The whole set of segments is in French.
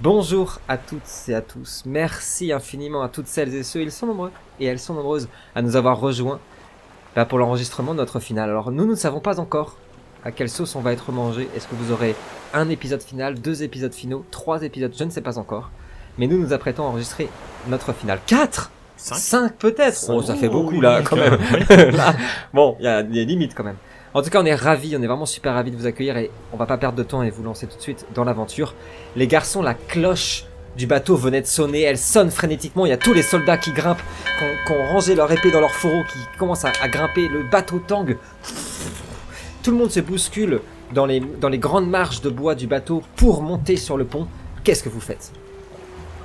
Bonjour à toutes et à tous. Merci infiniment à toutes celles et ceux, ils sont nombreux et elles sont nombreuses à nous avoir rejoints là pour l'enregistrement de notre finale. Alors nous, nous ne savons pas encore à quelle sauce on va être mangé. Est-ce que vous aurez un épisode final, deux épisodes finaux, trois épisodes, je ne sais pas encore. Mais nous nous apprêtons à enregistrer notre finale. Quatre? Cinq Cinq peut-être? Oh, ça fait beaucoup oui, là quand même. même, Là, bon, il y a des limites quand même. En tout cas, on est ravis, on est vraiment super ravis de vous accueillir et on va pas perdre de temps et vous lancer tout de suite dans l'aventure. Les garçons, la cloche du bateau venait de sonner, elle sonne frénétiquement, il y a tous les soldats qui grimpent, qui ont, rangé leur épée dans leur fourreau, qui commencent à, à grimper, le bateau tangue. Tout le monde se bouscule dans les, dans les grandes marches de bois du bateau pour monter sur le pont. Qu'est-ce que vous faites?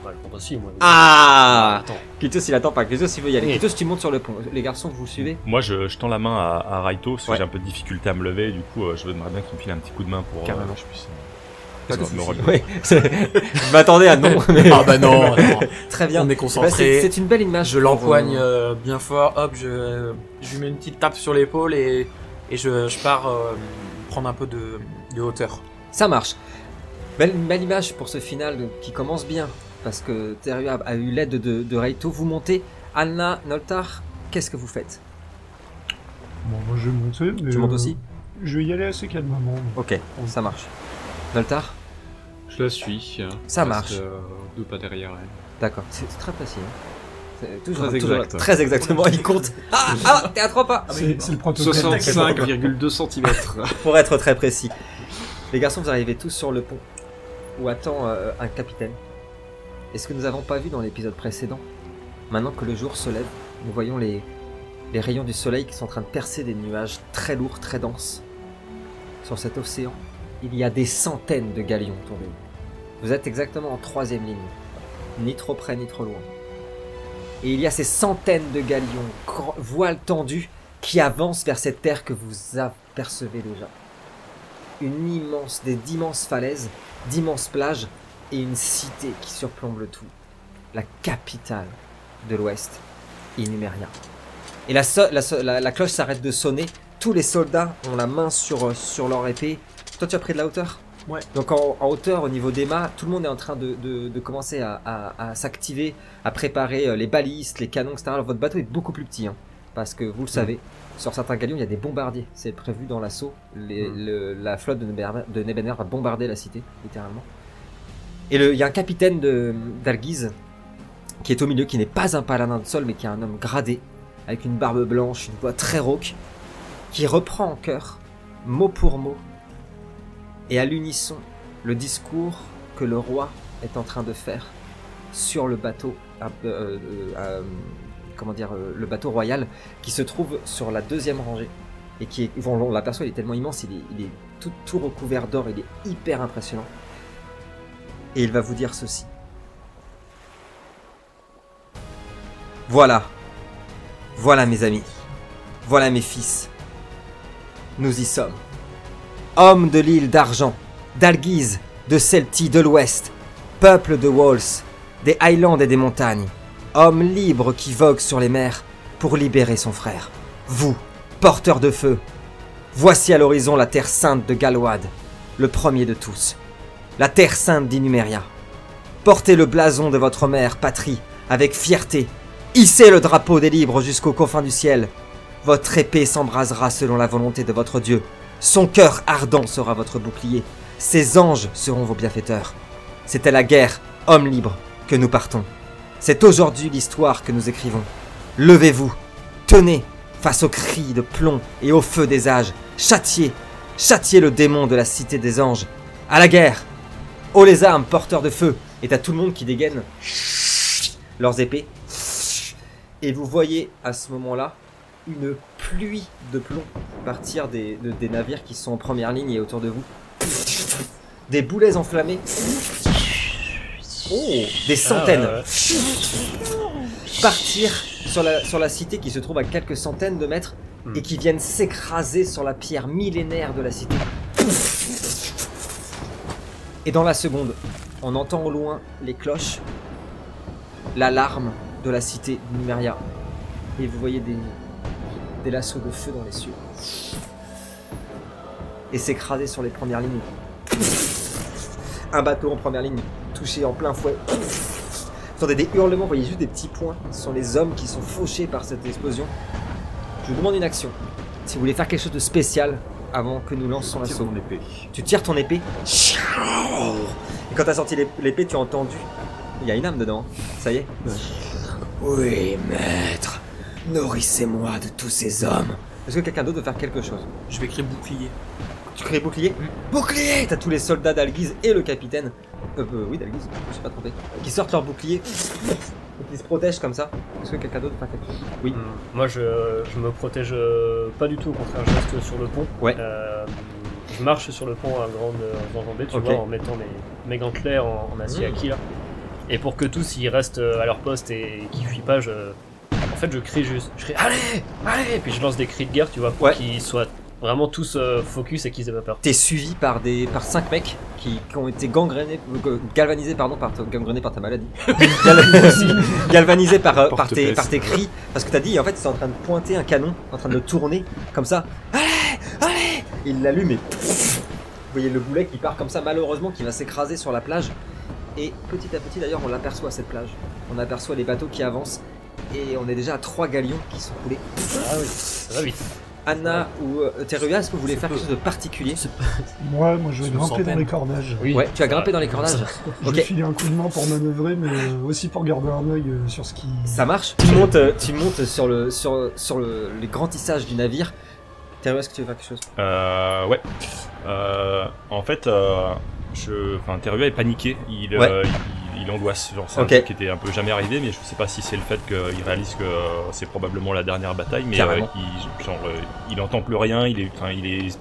Ouais, bon, si, moi. Ah Attends. Il attend pas, Kitos il veut y aller. Oui. Kitos tu montes sur le pont. Les garçons vous le suivez Moi, je, je tends la main à, à Raito parce que Ouais. j'ai un peu de difficulté à me lever. Du coup, euh, je voudrais bien qu'il me file un petit coup de main pour Carrément. que je puisse euh, Pas de je m'attendais à non. mais- Ah bah non, non. Très bien. on est c'est concentré. c'est une belle image. Je l'empoigne euh, euh, bien fort, hop, je, je lui mets une petite tape sur l'épaule et, et je, je pars euh, prendre un peu de, de hauteur. Ça marche. Belle, belle image pour ce final qui commence bien. Parce que Teru a, eu l'aide de, de Reito. Vous montez. Anna, Noltar, qu'est-ce que vous faites? Bon, moi je vais monter. mais, Tu montes euh, aussi? Je vais y aller assez calmement. Ok, ça marche. Noltar? Je la suis. Ça Je marche. euh, deux pas derrière elle. D'accord, c'est très précis. hein. Toujours, Très toujours- exact. très exactement, il compte. Ah, ah, t'es à trois pas C'est c'est le protocole. 65,2 cm. Pour être très précis. Les garçons, vous arrivez tous sur le pont où attend euh, un capitaine. Et ce que nous n'avons pas vu dans l'épisode précédent, maintenant que le jour se lève, nous voyons les, rayons du soleil qui sont en train de percer des nuages très lourds, très denses. Sur cet océan, il y a des centaines de galions de vous. Êtes exactement en troisième ligne, ni trop près ni trop loin. Et il y a ces centaines de galions, voiles tendus, qui avancent vers cette terre que vous apercevez déjà une immense, des d'immenses falaises, d'immenses plages et une cité qui surplombe le tout. La capitale de l'Ouest, Inumeria. Et la, so- la, so- la- la cloche s'arrête de sonner. Tous les soldats ont la main sur, euh, sur leur épée. Toi, tu as pris de la hauteur? Ouais. Donc en, en hauteur, au niveau des mâts, tout le monde est en train de, de- de commencer à, à- à s'activer, à préparer euh, les balistes, les canons, etc. Alors, votre bateau est beaucoup plus petit, hein, parce que vous le savez, sur certains galions, il y a des bombardiers. C'est prévu dans l'assaut. Mm. le- la flotte de de Nebener va bombarder la cité, littéralement. Et il y a un capitaine d'Alguise qui est au milieu, qui n'est pas un paladin de sol, mais qui est un homme gradé, avec une barbe blanche, une voix très rauque, qui reprend en chœur, mot pour mot, et à l'unisson, le discours que le roi est en train de faire sur le bateau, euh, euh, euh, dire, le bateau royal, qui se trouve sur la deuxième rangée et qui est, on l'aperçoit, il est tellement immense, il est, tout recouvert d'or, il est hyper impressionnant. Et il va vous dire ceci. Voilà. Voilà mes amis. Voilà mes fils. Nous y sommes. Hommes de l'île d'Argent, d'Alguise, de Celtie, de l'Ouest, peuple de Walls, des Highlands et des montagnes, homme libre qui vogue sur les mers pour libérer son frère. Vous, porteurs de feu, voici à l'horizon la terre sainte de Galwad, le premier de tous, la terre sainte d'Inumeria. Portez le blason de votre mère, patrie, avec fierté. Hissez le drapeau des libres jusqu'aux confins du ciel. Votre épée s'embrasera selon la volonté de votre Dieu. Son cœur ardent sera votre bouclier. Ses anges seront vos bienfaiteurs. C'est à la guerre, hommes libres, que nous partons. C'est aujourd'hui l'histoire que nous écrivons. Levez-vous, tenez, face aux cris de plomb et au feu des âges. Châtiez, châtiez le démon de la cité des anges. À la guerre Haut les armes, porteurs de feu Et t'as tout le monde qui dégaine leurs épées. Et vous voyez à ce moment-là une pluie de plomb partir des, de- des navires qui sont en première ligne et autour de vous. Des boulets enflammés. Oh, des centaines. Partir sur la, sur la cité qui se trouve à quelques centaines de mètres et qui viennent s'écraser sur la pierre millénaire de la cité. Et dans la seconde, on entend au loin les cloches, l'alarme de la cité Numeria. Et vous voyez des, des lassos de feu dans les cieux. Et s'écraser sur les premières lignes. Un bateau en première ligne, touché en plein fouet. Vous entendez des hurlements, vous voyez juste des petits points. Ce sont les hommes qui sont fauchés par cette explosion. Je vous demande une action. Si vous voulez faire quelque chose de spécial avant que nous lançons l'assaut. mon épée. Tu tires ton épée. Et quand t'as sorti l'ép- l'épée, tu as entendu. Il y a une âme dedans. Ça y est Oui, maître. Nourrissez-moi de tous ces hommes. Est-ce que quelqu'un d'autre veut faire quelque chose? Je vais écrire bouclier. Tu crées bouclier? Bouclier T'as tous les soldats d'Alguise et le capitaine. Euh, euh, oui, d'Alguise, je me suis pas trompé. Qui sortent leur bouclier. Et se protègent comme ça. Est-ce que quelqu'un d'autre faire quelque chose Oui. Moi, je, je me protège euh, pas du tout, au contraire, je reste sur le pont. Ouais. Euh, je marche sur le pont à grande euh, enjambée, tu vois, en mettant mes, mes gantelets en, en acier Mmh. acquis là. Et pour que tous ils restent à leur poste et qu'ils fuient pas, je, en fait, je crie juste. Je crie allez, allez, et puis je lance des cris de guerre, tu vois, pour Ouais. qu'ils soient vraiment tous euh, focus et qu'ils aient pas peur. T'es suivi par des par cinq mecs qui, qui ont été gangrénés, euh, galvanisés pardon par ta, gangrénés par ta maladie, Gal- galvanisés par, euh, par tes par tes cris. Parce que t'as dit en fait ils sont en train de pointer un canon, en train de le tourner comme ça. Allez, allez, il l'allume et vous voyez le boulet qui part comme ça malheureusement qui va s'écraser sur la plage. Et petit à petit d'ailleurs on l'aperçoit cette plage, on aperçoit les bateaux qui avancent. Et on est déjà à trois galions qui sont coulés. Ah oui, ça va vite. Anna ou euh, Teruya, est-ce que vous voulez faire quelque chose de particulier Moi, moi, je vais grimper dans les cordages. Oui. Ouais, tu as grimpé dans les cordages. Je vais filer un coup de main pour manœuvrer, mais euh, aussi pour garder un œil euh, sur ce qui. Ça marche. Tu montes, tu montes sur le sur sur le, les grands tissages du navire. Teruya, est-ce que tu veux faire quelque chose? Euh, ouais. Euh, en fait, euh, je, enfin, Terua est paniqué. Il, Ouais. euh, il, angoisse. Genre, c'est Ok. un truc qui était un peu jamais arrivé, mais je sais pas si c'est le fait qu'il réalise que c'est probablement la dernière bataille, mais euh, il, genre, euh, il entend plus rien. Il est, il est,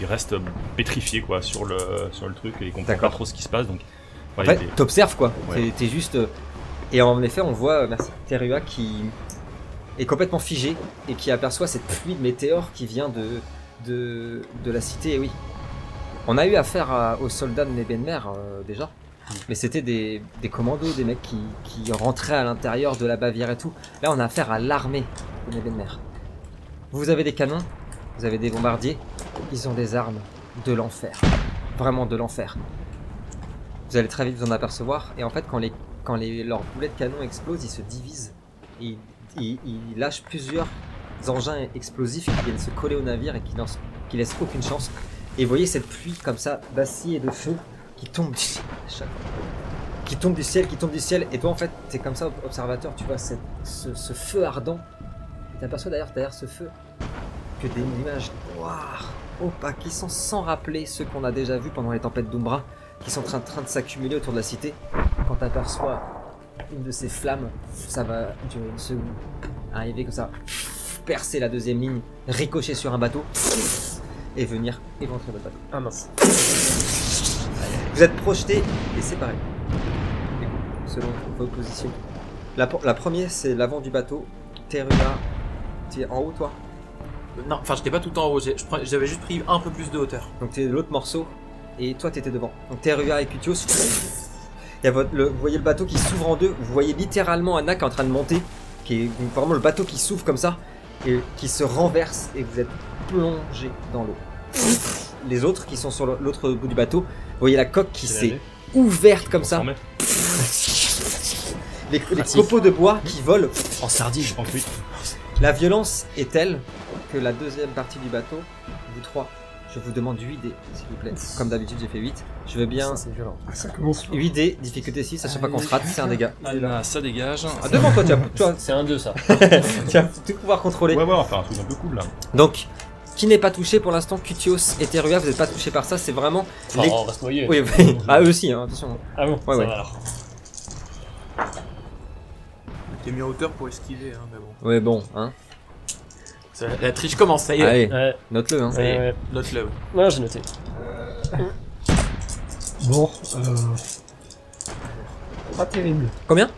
il reste pétrifié quoi sur le sur le truc et il comprend pas trop ce qui se passe. Donc, En voilà, fait, il est- t'observes quoi. Ouais. T'es- juste. euh, Et en effet, on voit, merci, Terua qui est complètement figé et qui aperçoit cette pluie de météores qui vient de de, de la cité. Et oui, on a eu affaire à- aux soldats de Nebenmer euh, déjà. Mais c'était des, commandos, des mecs qui, rentraient à l'intérieur de la Bavière et tout. Là, on a affaire à l'armée de Nebenmer. Vous avez des canons, vous avez des bombardiers, ils ont des armes de l'enfer. Vraiment de l'enfer. Vous allez très vite vous en apercevoir. Et en fait, quand, leurs boulets de canon explosent, ils se divisent. Ils, ils- lâchent plusieurs engins explosifs qui viennent se coller au navire et qui, qui laissent aucune chance. Et vous voyez cette pluie comme ça d'acier et de feu qui tombe du ciel. Qui tombe du ciel, qui tombe du ciel. Et toi, en fait, t'es comme ça, observateur, tu vois ce, feu ardent. T'aperçois d'ailleurs derrière ce feu que des images noires, opaques, qui sont sans rappeler ceux qu'on a déjà vus pendant les tempêtes d'Umbra, qui sont en train, train de s'accumuler autour de la cité. Quand t'aperçois une de ces flammes, ça va durer une seconde. Arriver comme ça, percer la deuxième ligne, ricocher sur un bateau, et venir éventrer votre bateau. Ah mince. Vous êtes projetés et coup, Selon vos positions. La, la première, c'est l'avant du bateau. Terua, tu es en haut, toi? Non, enfin, j'étais pas tout en haut. j'ai- je prends- J'avais juste pris un peu plus de hauteur. Donc tu es de l'autre morceau et toi tu étais devant. Donc Terua et Cutios. Il y a votre, le- vous voyez le bateau qui s'ouvre en deux. Vous voyez littéralement Anna qui est en train de monter, qui est vraiment le bateau qui s'ouvre comme ça et qui se renverse et vous êtes plongé dans l'eau. Les autres qui sont sur le- l'autre bout du bateau, voyez la coque qui s'est ouverte comme on ça. Les, les copeaux de bois qui volent. En sardine. En fuite. La violence est telle que la deuxième partie du bateau, vous trois, je vous demande 8 dés, s'il vous plaît. Comme d'habitude, j'ai fait 8. Je veux bien C'est violent. Ah, ça commence fort. 8 dés, difficulté 6, à chaque fois qu'on se rate, c'est un dégât. Ah, ça dégage. Ah, devant toi, tu vas- C'est un 2 ça. tu vas tout pouvoir contrôler. Ouais, ouais, enfin un truc un peu cool là. Donc, qui n'est pas touché pour l'instant Cutios et Terua, vous n'êtes pas touché par ça, c'est vraiment. Enfin, les- on va se noyer. Oui, oui. Ah, eux aussi, hein, attention. Ah bon Ouais, ça ouais. va alors. T'es mis en hauteur pour esquiver, hein, mais bon. Ouais, bon, hein. Ça- La triche commence, ça y est. Allez, Ouais, note-le, hein. Ouais. Note-le. Ouais, j'ai noté. Bon, euh... pas terrible. Combien?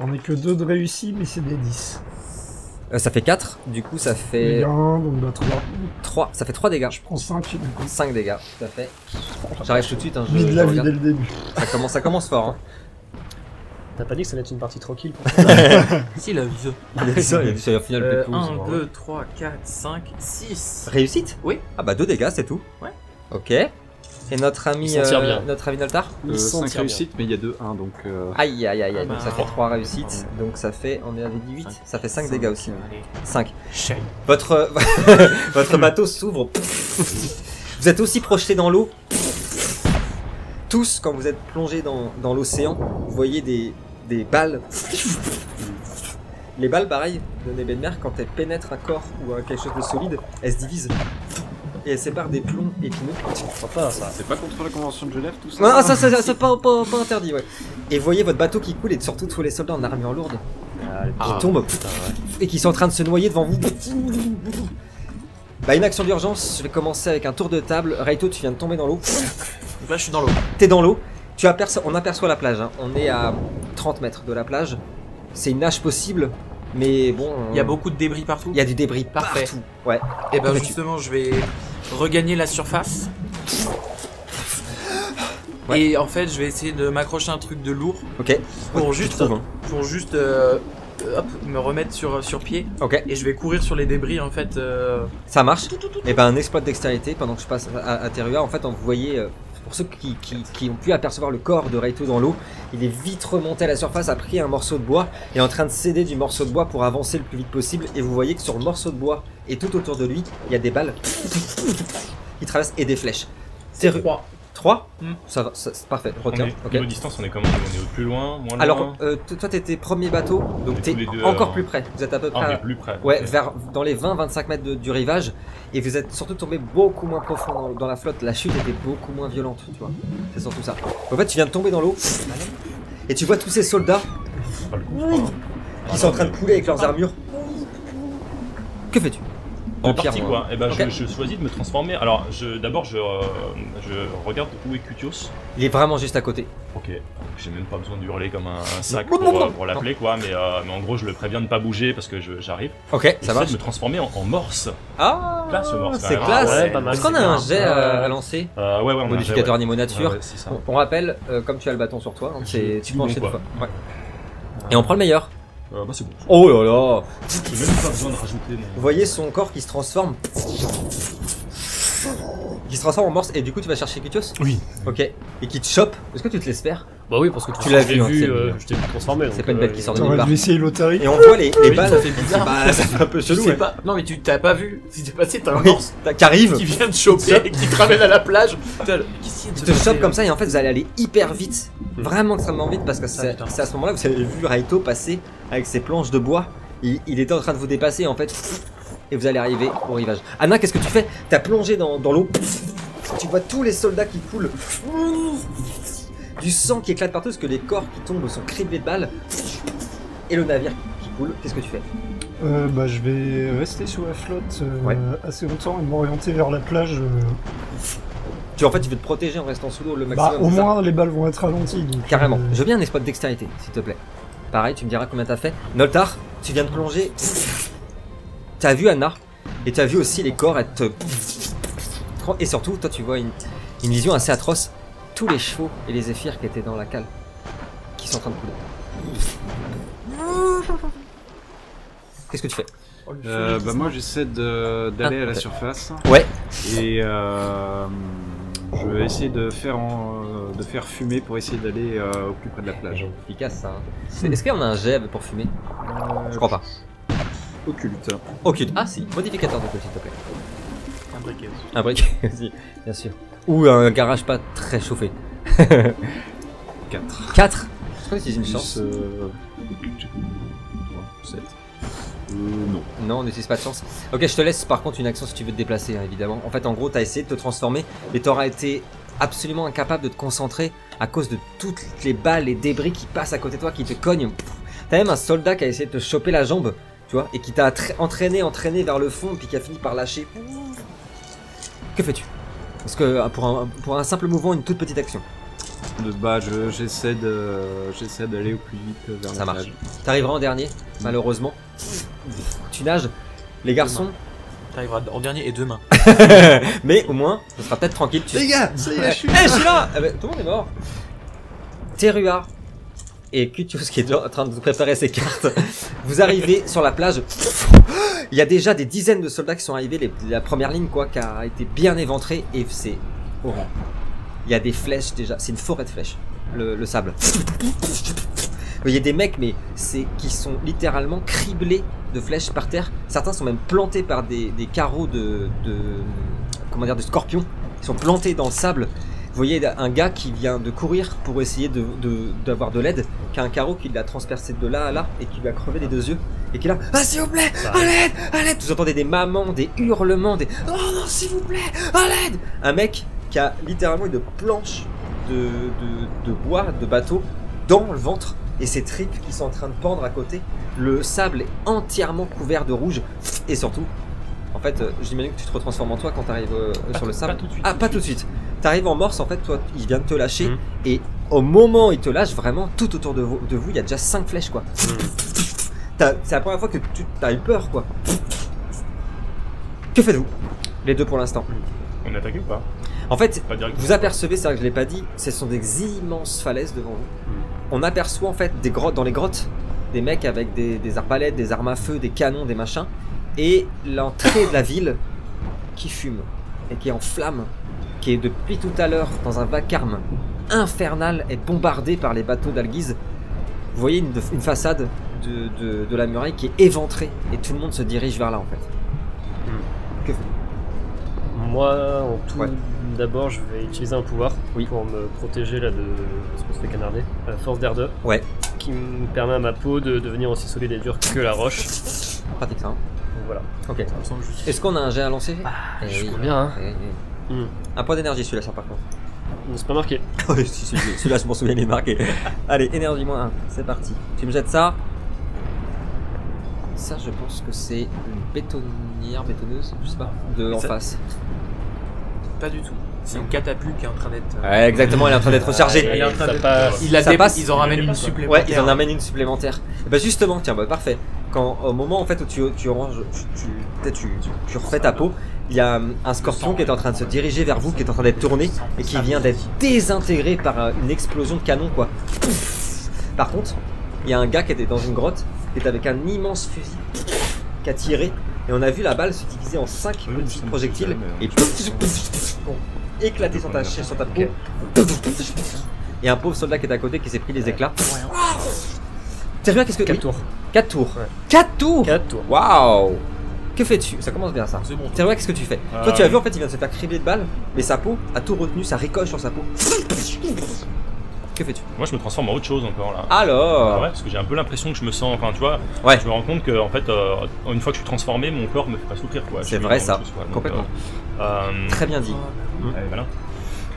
J'en ai que deux de réussis, mais c'est des 10. Euh, Ça fait 4, du coup, ça fait 1, donc bah 3. 3. Ça fait 3 dégâts. Je prends 5 du coup. 5 dégâts, tout à fait. J'arrive tout de suite, hein, je, Mis de je la vie dès le début. Ça commence, ça commence fort, hein. T'as pas dit que ça allait être une partie tranquille pour Si, la vie. Il a ça, il a dit ça, au final, Euh, pépou, 1, c'est 2, 3, 4, 5, 6. Réussite? Oui. Ah bah 2 dégâts, c'est tout Ouais. Ok. Et notre ami, euh, notre ami Noltar Il s'en 5 tire bien. réussites, mais il y a 2-1, donc... euh, Aïe aïe aïe aïe, Ah donc ça bah. fait 3 réussites, donc ça fait, on avait dit 8, Cinq. ça fait 5 cinq, dégâts aussi. euh, Allez. 5. Shame. Votre, votre bateau s'ouvre. Vous êtes aussi projeté dans l'eau. Tous, quand vous êtes plongés dans, dans l'océan, vous voyez des, des balles. Les balles, pareil, de Nebenmer, quand elles pénètrent un corps ou quelque chose de solide, elles se divisent. Et séparent des plombs épineux. Sympa ça. C'est pas contre la Convention de Genève, tout ça Non, ça, ça, ça, c'est pas, pas, pas interdit, ouais. Et voyez votre bateau qui coule et surtout tous les soldats en armure lourde qui tombent et qui sont en train de se noyer devant vous. Bah, une action d'urgence, je vais commencer avec un tour de table. Raito, tu viens de tomber dans l'eau. Là, je suis dans l'eau. T'es dans l'eau. Tu aperçois, on aperçoit la plage. hein. On est à 30 mètres de la plage. C'est une nage possible, mais bon. Il y a euh, beaucoup de débris partout. Il y a du débris Parfait. partout. Ouais. Et ben Que fais-tu justement, je vais regagner la surface. Ouais. Et en fait, je vais essayer de m'accrocher un truc de lourd Ok. pour juste, hein. pour juste euh, hop, me remettre sur, sur pied. Ok. Et je vais courir sur les débris en fait. euh, Ça marche. Et ben un exploit de dextérité pendant que je passe à, à Terua. En fait, on vous voyez, euh, pour ceux qui, qui- qui ont pu apercevoir le corps de Raito dans l'eau, il est vite remonté à la surface, a pris un morceau de bois et est en train de céder du morceau de bois pour avancer le plus vite possible. Et vous voyez que sur le morceau de bois et tout autour de lui, il y a des balles qui traversent et des flèches. C'est 3. 3 Hmm. Ça va, ça- c'est parfait. Je retiens. distance, on est comment On est au plus loin, moins loin Alors, euh, toi, t'étais premier bateau, On donc t'es encore euh, plus près. Vous êtes à peu Ah, près. à- plus près. Ouais, vers dans les 20-25 mètres de- du rivage, et vous êtes surtout tombé beaucoup moins profond dans, dans la flotte. La chute était beaucoup moins violente, tu vois. C'est surtout ça. En fait, tu viens de tomber dans l'eau, et tu vois tous ces soldats coup, crois. qui sont en train de couler avec leurs armures. Que fais-tu? En partie moi. quoi. Et ben Ok. je, je choisis de me transformer. Alors je d'abord je, euh, je regarde où est Cutios. Il est vraiment juste à côté. Ok. J'ai même pas besoin de hurler comme un, un sac pour, euh, pour l'appeler quoi. Mais, euh, mais en gros je le préviens de pas bouger parce que j'arrive. Ok, ça marche. de me transformer en, en morse. Ah, Classe, morse, c'est classe. Ouais, Est-ce qu'on a un jet à, lancer Euh, ouais ouais on Modificateur ouais. niveau nature. Ouais. On, on rappelle, comme tu as le bâton sur toi, hein, c'est- tu peux enchaîner. Et on prend le meilleur. Euh, bah c'est bon. Oh là là J'ai même pas besoin de rajouter Vous mon. voyez son corps qui se transforme. Qui se transforme en morse et du coup tu vas chercher Cutios Oui. Ok. Et qui te chope. Est-ce que tu te laisses faire Bah oui, parce que Tu l'as vu, hein, vu, euh, je t'ai vu transformer. c'est pas une bête euh, qui sort de nulle part. dû essayer Lotari. Et on voit les, les balles. ça fait bizarre. Bah, ça fait un peu chelou. ouais. pas. Non mais tu t'as pas vu qui s'est passé. T'as un morse t'as- qui arrive, qui vient de choper et qui te ramène à la plage. De te chope comme ça et en fait vous allez aller hyper vite. Hmm. Vraiment extrêmement vite parce que c'est putain. c'est à ce moment-là que vous avez vu Raito passer avec ses planches de bois. Il, il était en train de vous dépasser en fait. Et vous allez arriver au rivage. Anna, qu'est-ce que tu fais? T'as plongé dans, dans l'eau. Tu vois tous les soldats qui coulent. Du sang qui éclate partout parce que les corps qui tombent sont criblés de balles. Et le navire qui coule. Qu'est-ce que tu fais? Euh, bah, je vais rester sur la flotte euh, Ouais. assez longtemps et m'orienter vers la plage. euh. Tu en fait tu veux te protéger en restant sous l'eau le Bah, maximum. au ça? moins, les balles vont être ralenties. donc, Carrément. euh, Je veux bien un exploit de dextérité, s'il te plaît. Pareil, tu me diras combien t'as fait. Noltar, tu viens de plonger. T'as vu Anna et t'as vu aussi les corps être. Et surtout, toi, tu vois une, une vision assez atroce. Tous les chevaux et les zéphyrs qui étaient dans la cale, qui sont en train de couler. Qu'est-ce que tu fais Oh, Euh, bah moi j'essaie d'aller Ah, à la ok. surface Ouais. et euh, je vais essayer de faire en- de faire fumer pour essayer d'aller euh, au plus près de la plage. Efficace ça. hein. Est-ce qu'il y en a un jet pour fumer? Je crois pas. Occulte. Occulte. Ah si, modificateur de s'il te plaît. Un briquet aussi. Un briquet aussi, bien sûr. Ou un garage pas très chauffé. 4. 4 Je crois que c'est une chance. Euh... 7. Euh, non. Non, on n'utilise pas de chance. Ok, je te laisse par contre une action si tu veux te déplacer, hein, évidemment. En fait, en gros, t'as essayé de te transformer, mais t'auras été absolument incapable de te concentrer à cause de toutes les balles et débris qui passent à côté de toi, qui te cognent. T'as même un soldat qui a essayé de te choper la jambe, tu vois, et qui t'a entraîné, entraîné vers le fond, puis qui a fini par lâcher. Que fais-tu? Parce que euh, pour un, pour un simple mouvement, une toute petite action. Je- j'essaie de j'essaie d'aller au plus vite vers Ça la marche. T'arriveras en dernier, malheureusement. Tu nages. Les garçons, T'arriveras en dernier et demain. mais au moins, ce sera peut-être tranquille. Tu... Les gars, ça y est, je suis Eh, je suis là Ah bah, Tout le monde est mort Terua et Cutius qui est en train de vous préparer ses cartes. Vous arrivez sur la plage. Il y a déjà des dizaines de soldats qui sont arrivés. la première ligne, quoi, qui a été bien éventrée. Et c'est horrible. Il y a des flèches déjà. C'est une forêt de flèches. Le, le sable. Y a des mecs, mais c'est qui sont littéralement criblés de flèches par terre. Certains sont même plantés par des, des carreaux de, de comment dire de scorpions. Ils sont plantés dans le sable. Vous voyez un gars qui vient de courir pour essayer de de- d'avoir de, l'aide, qui a un carreau qui l'a transpercé de là à là et qui lui a crevé les deux yeux et qui est là. Ah s'il vous plaît, Ça à l'aide, à l'aide. Vous entendez des mamans, des hurlements, des oh non s'il vous plaît, à l'aide. Un mec qui a littéralement une planche de, de, de bois, de bateau dans le ventre et ses tripes qui sont en train de pendre à côté. Le sable est entièrement couvert de rouge et surtout, en fait, euh, j'imagine que tu te retransformes en toi quand tu arrives sur le sable. pas tout de suite, Ah, pas de tout de suite. T'arrives en morse, en fait, toi, il vient de te lâcher Mhm. et au moment où il te lâche, vraiment, tout autour de vous, de vous, il y a déjà 5 flèches, quoi. T'as- C'est la première fois que tu as eu peur, quoi. Que faites-vous Les deux pour l'instant? On est attaqué ou pas? En fait, Pas vous apercevez, c'est vrai que je l'ai pas dit, ce sont des immenses falaises devant vous. On aperçoit en fait des grottes dans les grottes, des mecs avec des, des arbalètes, des armes à feu, des canons, des machins, et l'entrée de la ville qui fume et qui est en flammes, qui est depuis tout à l'heure dans un vacarme infernal et bombardée par les bateaux d'Alguise. Vous voyez une, une façade de, de- de la muraille qui est éventrée et tout le monde se dirige vers là en fait. Que faites Moi, en tout Ouais. d'abord, je vais utiliser un pouvoir Oui. pour me protéger là de ce qu'on se fait canarder. La force d'air 2. Ouais. Qui me permet à ma peau de devenir aussi solide et dure que la roche. Pratique ça. hein. Donc voilà. Ok. Ça me semble juste. Est-ce qu'on a un jet à lancer Eh je oui. crois bien, hein. Eh. Hmm. Un point d'énergie celui-là ça par contre. C'est pas marqué. Oui, si, si, si, celui-là je m'en souviens il est marqué. Allez, énergie moins 1, c'est parti. Tu me jettes ça. Ça je pense que c'est une bétonnière, bétonneuse, je sais pas, de en Ça- face. Pas du tout. C'est une catapulte qui est en train d'être. euh, Ouais, exactement, elle est en train d'être rechargée. Elle est en train Ça de- passe. Il la Ça dé- passe. Ils en ramènent une supplémentaire. Ouais, ils en amènent une supplémentaire. Bah justement, tiens, bah parfait. Quand au moment en fait où tu tu ranges, tu tu, peut-être tu, tu refais ta peau, il y a hum, un scorpion qui est en train de se diriger vers vous, qui est en train d'être tourné et qui vient d'être désintégré par euh, une explosion de canon quoi. Par contre, il y a un gars qui était dans une grotte, qui est avec un immense fusil, qui a tiré et on a vu la balle se diviser en cinq Oui, petits ça me projectiles et éclater sur ta sur ta peau. Et un pauvre soldat qui est à côté qui s'est pris les éclats. Sérieux, qu'est-ce que 4 oui. Tours. 4 tours. Ouais. 4 tours 4 tours. Waouh Que fais-tu? Ça commence bien ça. C'est bon. Sérieux, qu'est-ce que tu fais? Ah, Toi, tu as vu en fait, il vient de se faire cribler de balles, mais sa peau a tout retenu, ça ricoche sur sa peau. Que fais-tu? Moi, je me transforme en autre chose encore là. Alors Ah ouais, parce que j'ai un peu l'impression que je me sens. Enfin, tu vois, Ouais. je me rends compte que en fait, euh, une fois que je suis transformé, mon corps me fait pas souffrir quoi. Je C'est suis vrai, dans ça. autre chose, quoi. Donc, Complètement. euh, euh, Très bien dit. allez, voilà.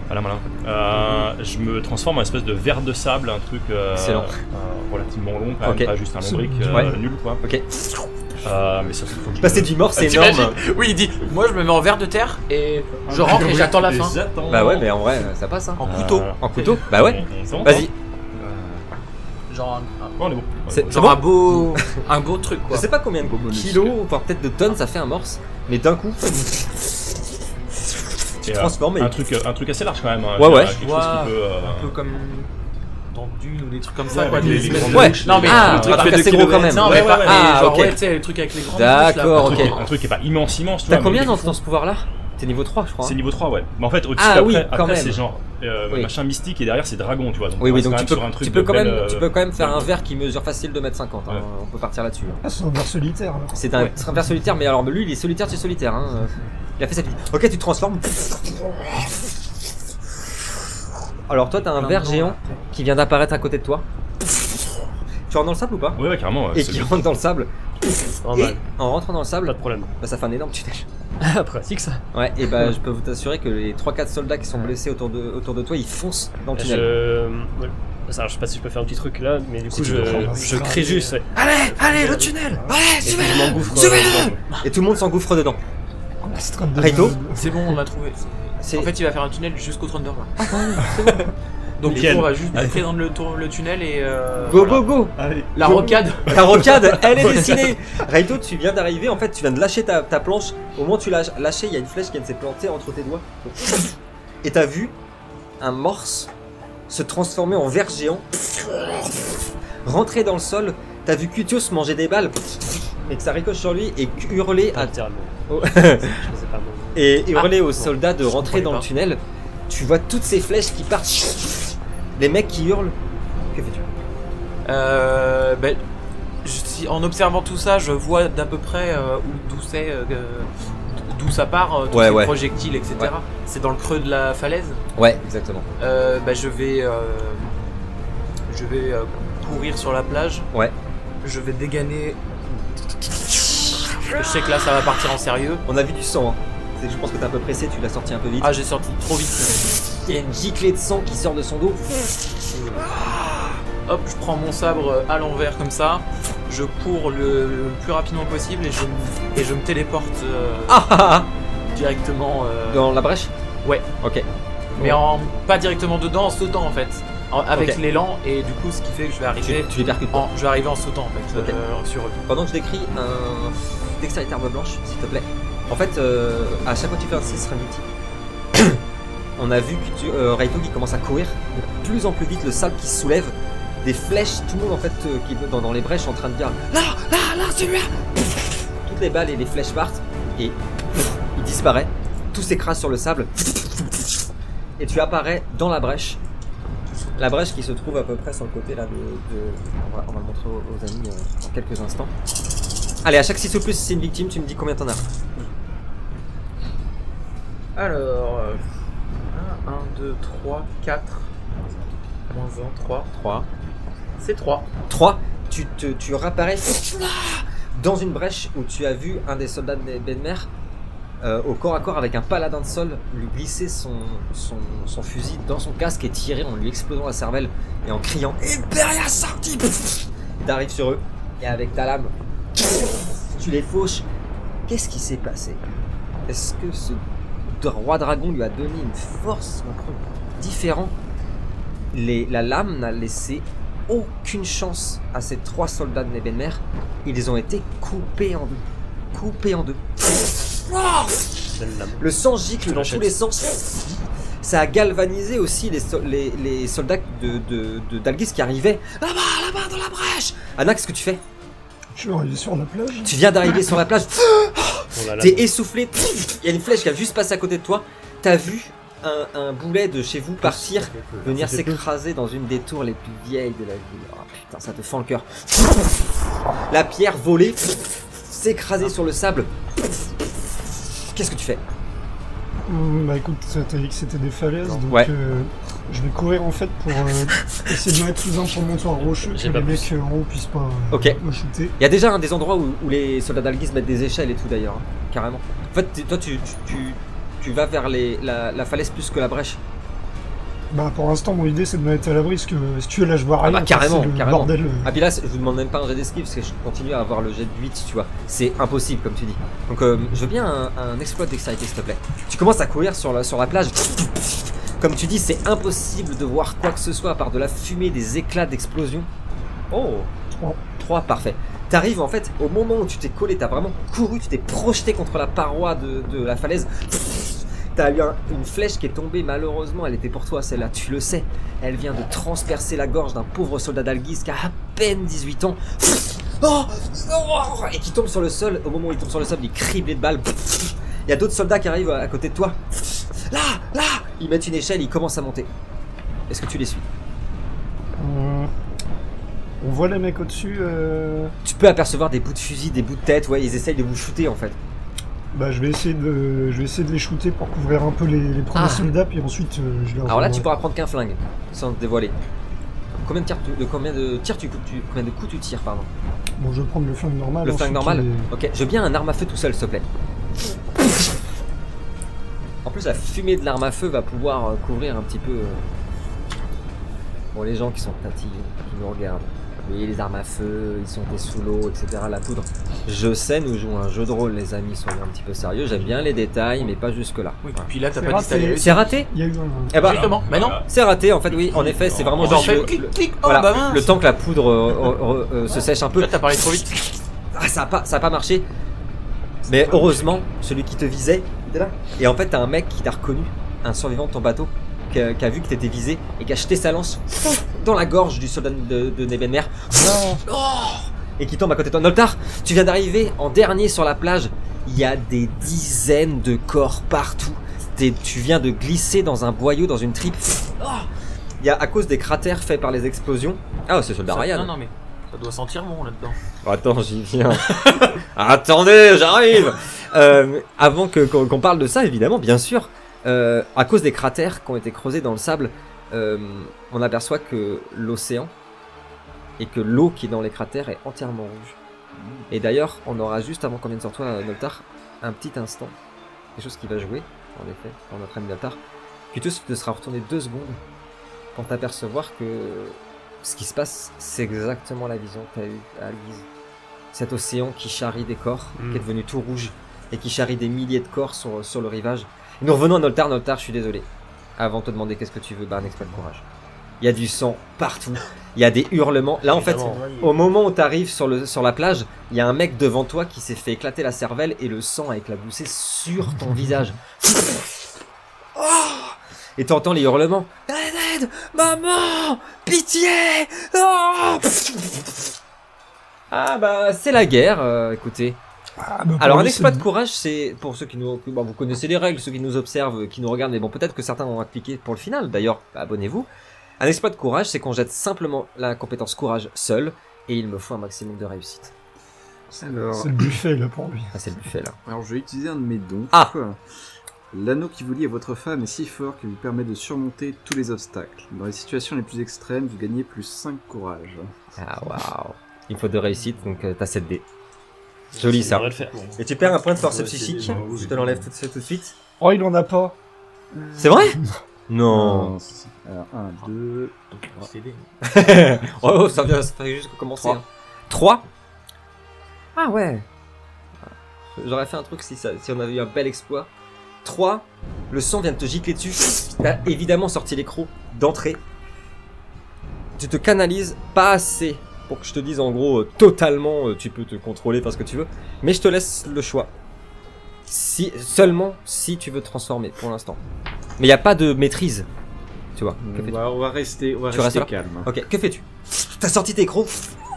Voilà, voilà. Euh, je me transforme en espèce de verre de sable, un truc euh, Excellent. euh, relativement long, quand même, Ok. pas juste un C'est lombric euh, Ouais. nul quoi. Ok. Euh, mais ça faut que je Passer du mort, c'est énorme. Oui, il dit Moi, je me mets en verre de terre et je rentre et j'attends la fin. Bah ouais, mais en vrai, ça passe hein. En couteau. En couteau Bah ouais. Vas-y. Genre un, un- Oh, on est bon. C'est- On est bon. genre un beau. un beau truc Je quoi. sais pas combien de kilos, voire peut-être de tonnes ça fait un morse, mais d'un coup, tu Et, euh, transformes et un truc, un truc assez large quand même. hein. Ouais, ouais. dire, Quelque Ouais. chose qui peut. euh, Un peu comme. Dans Dune ou des trucs comme ça Ouais, quoi. les- les de- Ouais. Non, mais Ah, le truc un truc fait assez gros quand même. Non, Ouais, mais pas. ouais, genre, Ah, ouais, ok. tu sais, le truc avec les grandes D'accord, ok. Un truc qui est pas immense, immense, tu T'as combien dans, dans ce pouvoir là T'es niveau 3 je crois. C'est hein. niveau 3, ouais. Mais en fait, au-dessus, Ah après, oui, après c'est genre euh, Oui. machin mystique et derrière c'est dragon, tu vois. Donc Oui, oui, donc tu peux, sur un truc tu, peux quand même, belle, tu euh, peux quand même faire un verre qui mesure facile 2m50. hein. Ouais. On peut partir là-dessus. hein. Ah, c'est un verre solitaire. C'est un, Ouais. c'est un verre solitaire, mais alors lui il est solitaire, tu es solitaire. Hein. Il a fait sa petite. Ok, tu te transformes. Alors toi, t'as un verre géant qui vient d'apparaître à côté de toi. Tu rentres dans le sable ou pas Ouais, ouais, carrément. ouais, Et c'est qui bien. rentre dans le sable. Normal. Et en rentrant dans le Pas sable, de problème. bah, ça fait un énorme tunnel. Ah, pratique ça. Ouais, et bah je peux vous t'assurer que les 3-4 soldats qui sont blessés autour de, autour de toi, ils foncent dans le Je... tunnel. ouais. Ça, je sais pas si je peux faire un petit truc là, mais du coup, tu je, je crie juste. ouais. Allez, allez, le tunnel Allez, Et puis je m'engouffre. Suivez-le euh, Et tout le monde s'engouffre dedans. Raito C'est bon, on l'a trouvé. C'est En fait, il va faire un tunnel jusqu'au Thunderbolt. Donc, du coup, on va juste entrer dans le, tour- le tunnel et. euh, Go, voilà. go, go Allez. La Go. rocade Ta rocade, elle est dessinée Raito, tu viens d'arriver, en fait, tu viens de lâcher ta, ta planche. Au moment où tu l'as lâché, il y a une flèche qui vient de s'est plantée entre tes doigts. Et t'as vu un morse se transformer en ver géant, rentrer dans le sol. T'as vu Cutios manger des balles, et que ça ricoche sur lui, et hurler à. Oh. Et hurler aux bon, soldats de rentrer dans le tunnel. Tu vois toutes ces flèches qui partent. Les mecs qui hurlent. Que fais-tu? Euh, ben, je en observant tout ça, je vois d'à peu près euh, où- d'où c'est, euh, d'où ça part, euh, tous Ouais, ces ouais. projectiles, etc. Ouais. C'est dans le creux de la falaise? Ouais, exactement. Euh, ben, je vais, euh, je vais euh, courir sur la plage. Ouais. Je vais dégainer. Je sais que là, ça va partir en sérieux. On a vu du sang. Hein. C'est que je pense que t'es un peu pressé, tu l'as sorti un peu vite. Ah, j'ai sorti trop vite. Il y a une giclée de sang qui sort de son dos. Hop, je prends mon sabre à l'envers comme ça. Je cours le, le plus rapidement possible et je, me- et je me téléporte euh, Ah ah ah directement. euh, Dans la brèche? Ouais. Ok. Mais en, pas directement dedans, en sautant en fait. En- avec l'élan et du coup ce qui fait que je vais arriver tu les percutes pas? en, je vais arriver en sautant en fait euh, sur eux. Pendant que je décris un dextérité arme blanche, s'il te plaît. En fait, euh, à chaque fois que tu fais un 6 multi, on a vu que tu, euh, Raito qui commence à courir de plus en plus vite, le sable qui se soulève, des flèches, tout le monde en fait euh, qui dans, dans les brèches en train de dire là, là, là, celui-là Toutes les balles et les flèches partent et il disparaît, tout s'écrase sur le sable et tu apparais dans la brèche. La brèche qui se trouve à peu près sur le côté là de. on, va, le montrer aux, aux amis euh, dans quelques instants. Allez, à chaque 6 ou plus, si c'est une victime, tu me dis combien t'en as. Alors 1, 2, 3, 4, moins 1, 3. 3. C'est 3. 3. Tu, te, tu réapparais dans une brèche où tu as vu un des soldats de Benmer euh, au corps à corps avec un paladin de sol lui glisser son, son, son fusil dans son casque et tirer en lui explosant la cervelle et en criant Imperia sorti t'arrives sur eux et avec ta lame, tu les fauches. Qu'est-ce qui s'est passé? Est-ce que ce roi dragon lui a donné une force, un truc différent? Les, La lame n'a laissé aucune chance à ces trois soldats de Nebenmer. Ils ont été coupés en deux. Coupés en deux. Le sang gicle dans tous les sens. Ça a galvanisé aussi les, so- les, les soldats de, de, qui arrivaient. Là-bas, là-bas, dans la brèche Anna, qu'est-ce que tu fais? Je suis arrivé sur la plage. Tu viens d'arriver sur la plage. L'a là. T'es essoufflé. Il y a une flèche qui a juste passé à côté de toi. T'as vu un, un boulet de chez vous partir, venir s'écraser dans une des tours les plus vieilles de la ville. Oh putain, ça te fend le cœur. La pierre volée, s'écraser sur le sable. Qu'est-ce que tu fais? Hum, bah écoute, t'as dit que c'était des falaises, donc Ouais. euh, je vais courir en fait pour euh, essayer de mettre sous un promontoire rocheux que les mecs euh, en haut puissent pas euh, Ok. me shooter. Il y a déjà un des endroits où, où les soldats d'Algis mettent des échelles et tout d'ailleurs, hein, carrément. En fait, toi tu, tu, tu, tu vas vers les, la, la falaise plus que la brèche. Bah pour l'instant, mon idée c'est de me mettre à l'abri, parce que si tu veux, là je vois rien. bah, quoi, carrément, le carrément. bordel. euh. Ah puis là, je vous demande même pas un jet d'esquive parce que je continue à avoir le jet de 8, tu vois. C'est impossible comme tu dis. Donc euh, je veux bien un, un exploit de dextérité s'il te plaît. Tu commences à courir sur la, sur la plage. Comme tu dis, c'est impossible de voir quoi que ce soit à part de la fumée, des éclats d'explosion. Oh Trois. 3, parfait. T'arrives en fait au moment où tu t'es collé, t'as vraiment couru, tu t'es projeté contre la paroi de, de la falaise. T'as eu un- une flèche qui est tombée, malheureusement, elle était pour toi celle-là, tu le sais. Elle vient de transpercer la gorge d'un pauvre soldat d'Algis qui a à peine 18 ans. Oh Oh et qui tombe sur le sol. Au moment où il tombe sur le sol, il est criblé de balles. Il y a d'autres soldats qui arrivent à côté de toi. Là, là Ils mettent une échelle, ils commencent à monter. Est-ce que tu les suis? On voit les mecs au-dessus. euh, Tu peux apercevoir des bouts de fusil, des bouts de tête, ouais, ils essayent de vous shooter en fait. Bah je vais essayer de, je vais essayer de les shooter pour couvrir un peu les, les premiers Ah. soldats, puis ensuite euh, je les Alors là, tu pourras prendre qu'un flingue, sans te dévoiler. Combien de tirs tu, de combien de tirs tu, tu- combien de coups tu tires, pardon Bon, je vais prendre le flingue normal. Le ensuite flingue normal les- Ok, je veux bien un arme à feu tout seul, s'il te plaît. En plus, la fumée de l'arme à feu va pouvoir euh, couvrir un petit peu. euh, Bon, les gens qui sont tatillés, qui nous regardent. Oui, les armes à feu, ils sont sous l'eau, etc. La poudre. Je sais, nous jouons un jeu de rôle, les amis, soyez un petit peu sérieux. J'aime bien les détails, mais pas jusque-là. Oui, Voilà. puis là, t'as C'est pas t'allais C'est raté Il y a eu un. Eh bah, Justement, mais non. c'est raté, en fait, oui. En effet, c'est vraiment juste fait le- clic, clic. Oh, voilà, bah mince. le temps que la poudre euh, euh, euh, se sèche un peu. Là, t'as parlé trop vite. Ah, ça a pas, ça a pas marché. Mais heureusement, celui qui te visait, il était là. Et en fait, t'as un mec qui t'a reconnu, un survivant de ton bateau, qui a, vu que t'étais visé et qui a jeté sa lance dans la gorge du soldat de, de Nebenmer. Oh et qui tombe à côté de toi. Noltar, tu viens d'arriver en dernier sur la plage. Il y a des dizaines de corps partout. tu viens de glisser dans un boyau, dans une tripe. Oh Il y a à cause des cratères faits par les explosions. Ah, c'est soldat Ryan. Non, non, mais ça doit sentir bon là-dedans. Attends, j'y viens. Attendez, j'arrive. Euh, avant que qu'on qu'on parle de ça, évidemment, bien sûr, euh, à cause des cratères qui ont été creusés dans le sable, euh, on aperçoit que l'océan et que l'eau qui est dans les cratères est entièrement rouge. Et d'ailleurs, on aura juste avant qu'on vienne sur toi, Noltar, un petit instant, quelque chose qui va jouer, en effet, dans notre ami Noltar. Cutus te sera retourné deux secondes pour t'apercevoir que ce qui se passe, c'est exactement la vision que tu as eue à Algiz. Cet océan qui charrie des corps, Mm. qui est devenu tout rouge, et qui charrie des milliers de corps sur, sur le rivage. Nous revenons à Noltar, Noltar, je suis désolé. Avant de te demander qu'est-ce que tu veux, bah un exploit de courage. Il y a du sang partout, il y a des hurlements. Là en fait, au moment où tu arrives sur, le, sur la plage, il y a un mec devant toi qui s'est fait éclater la cervelle et le sang a éclaboussé sur ton visage. Oh et tu entends les hurlements. Aide, aide, maman, pitié. Oh ah bah c'est la guerre, euh, écoutez. Ah, bah, Alors un exploit de courage, c'est pour ceux qui nous, bon, vous connaissez les règles, ceux qui nous observent, qui nous regardent, mais bon peut-être que certains vont appliquer pour le final. D'ailleurs, bah, abonnez-vous. Un exploit de courage, c'est qu'on jette simplement la compétence courage seul, et il me faut un maximum de réussite. Alors, C'est le buffet là pour lui. Ah c'est le buffet là. alors, je vais utiliser un de mes dons. Ah. L'anneau qui vous lie à votre femme est si fort qu'il vous permet de surmonter tous les obstacles. Dans les situations les plus extrêmes, vous gagnez plus 5 courage. Ah waouh. Il faut deux réussites, donc euh, t'as 7 dés. Joli ça. devrait le faire. Et tu perds un point de force psychique. Je te l'enlève tout de suite. Tout de suite. Oh, il en a pas. C'est vrai Non. Euh, si, si. Alors, 1, 2, C'est des- oh, oh, ça vient, ça fait juste commencer. Trois. hein. 3 Ah ouais. J'aurais fait un truc si, ça, si on avait eu un bel exploit. 3. Le sang vient de te gicler dessus. T'as évidemment sorti les crocs d'entrée. Tu te canalises pas assez pour que je te dise en gros euh, totalement euh, tu peux te contrôler parce que tu veux. Mais je te laisse le choix. Si, seulement si tu veux te transformer pour l'instant. Mais il n'y a pas de maîtrise. Tu vois. Que va, on va rester, on va Tu rester calme. Ok, que fais-tu T'as sorti tes crocs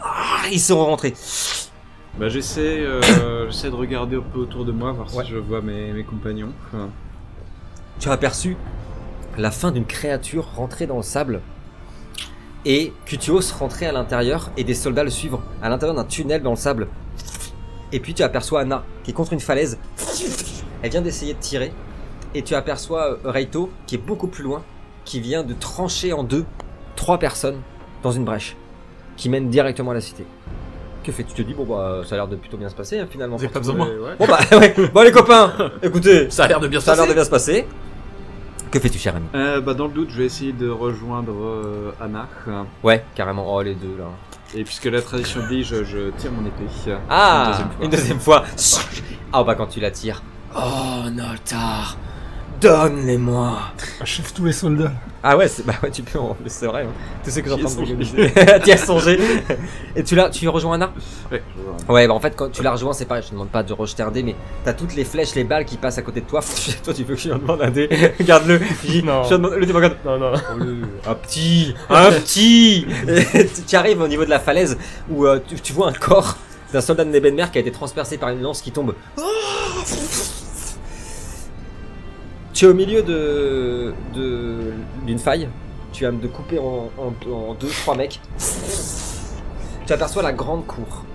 Ah, Ils sont rentrés. Bah, j'essaie, euh, j'essaie de regarder un peu autour de moi, voir Ouais. si je vois mes, mes compagnons. Enfin, Tu as aperçu la fin d'une créature rentrée dans le sable et Cutios rentrer à l'intérieur et des soldats le suivre à l'intérieur d'un tunnel dans le sable. Et puis tu aperçois Anna qui est contre une falaise. Elle vient d'essayer de tirer et tu aperçois euh, Reito qui est beaucoup plus loin qui vient de trancher en deux trois personnes dans une brèche qui mène directement à la cité. Que fais-tu? Tu te dis bon bah ça a l'air de plutôt bien se passer hein, finalement. Vous pas besoin de moi. Bon bah ouais. Bon les copains, écoutez, Ça a l'air de bien se ça a l'air de passer. bien se passer. Que fais-tu cher ami Euh, bah, dans le doute, je vais essayer de rejoindre euh, Anna. Ouais, carrément. Oh, les deux là. Et puisque la tradition dit, je, je tire mon épée. Ah Une deuxième fois. Une deuxième fois. Ah, bah quand tu la tires. Oh, Noltar. Donne-les-moi. Achève tous les soldats. Ah ouais, c'est bah ouais, tu peux en plus, c'est vrai. hein. Tu sais que j'entends songé. Tu y as songé. Et tu l'as, tu rejoins Anna? Ouais, je. Ouais, bah en fait, quand tu la rejoins, c'est pareil. Je te demande pas de rejeter un dé, mais t'as toutes les flèches, les balles qui passent à côté de toi. toi, tu veux que je lui en demande un dé? Regarde-le. Je Non. je te demande- le dé, regarde. Non, non. Un petit, un petit. Et tu- arrives au niveau de la falaise où euh, tu, tu vois un corps d'un soldat de Nebenmer qui a été transpercé par une lance qui tombe. Tu es au milieu de d'une faille. Tu viens de couper en, deux, trois mecs. Tu aperçois la grande cour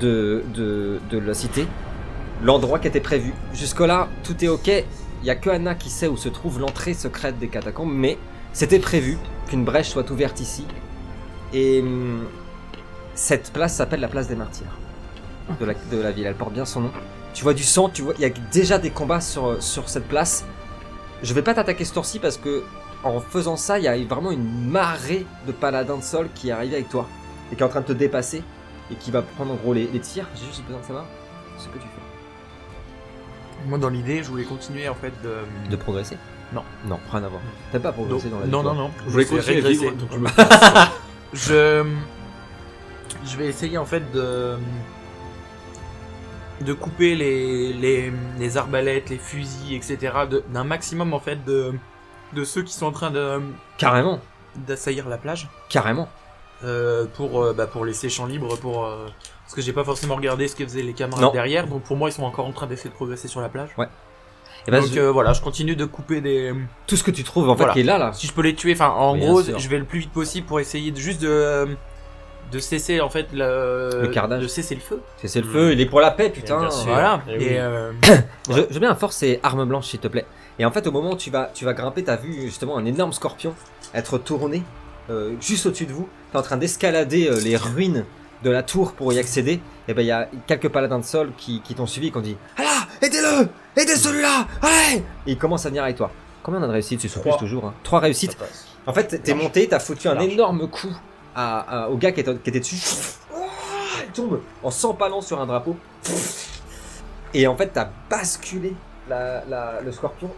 de, de, de la cité, l'endroit qui était prévu. Jusque-là, tout est ok. Il y a que Anna qui sait où se trouve l'entrée secrète des catacombes, mais c'était prévu qu'une brèche soit ouverte ici. Et hum, cette place s'appelle la place des martyrs de la, de la ville. Elle porte bien son nom. Tu vois du sang, tu vois, il y a déjà des combats sur, sur cette place. Je vais pas t'attaquer ce tour-ci parce que en faisant ça, il y a vraiment une marée de paladins de sol qui est arrivée avec toi et qui est en train de te dépasser et qui va prendre en gros les, les tirs. J'ai juste besoin de savoir ce que tu fais. Moi, dans l'idée, je voulais continuer en fait de. De progresser Non. Non, rien à voir. T'as pas progressé dans la vie, non, non, non. Je voulais continuer à régresser. vivre, donc je me Je. Je vais essayer en fait de. De couper les, les, les arbalètes, les fusils, etc. D'un maximum en fait de. De ceux qui sont en train de Carrément, d'assaillir la plage. carrément. euh, pour, euh, bah, pour laisser champ libre pour. euh, parce que j'ai pas forcément regardé ce que faisaient les camarades Non. derrière, donc pour moi ils sont encore en train d'essayer de progresser sur la plage. Et ben, Donc je- voilà, je continue de couper des. tout ce que tu trouves en fait qui est là là. Si je peux les tuer, enfin en Bien gros, sûr. je vais le plus vite possible pour essayer de, juste de de cesser en fait le, Le de cesser le feu. C'est le feu, il est pour la paix putain. Bien sûr. Voilà. Eh oui. Et euh, Je, je bien un force et arme blanche s'il te plaît. Et en fait au moment où tu vas, tu vas grimper, t'as vu justement un énorme scorpion être tourné euh, juste au-dessus de vous. T'es en train d'escalader euh, les ruines de la tour pour y accéder. Et ben il y a quelques paladins de sol qui, qui t'ont suivi et qui ont dit Ah là, aidez-le Aidez celui-là Allez Et ils commencent à venir avec toi. Combien on a de réussites? Tu surprises Trois. toujours. Hein. Trois réussites. En fait, t'es monté, t'as foutu un Large. énorme coup à, à- au gars qui était, qui était dessus. Il tombe en s'empalant sur un drapeau. Et en fait, t'as basculé la- la- le scorpion.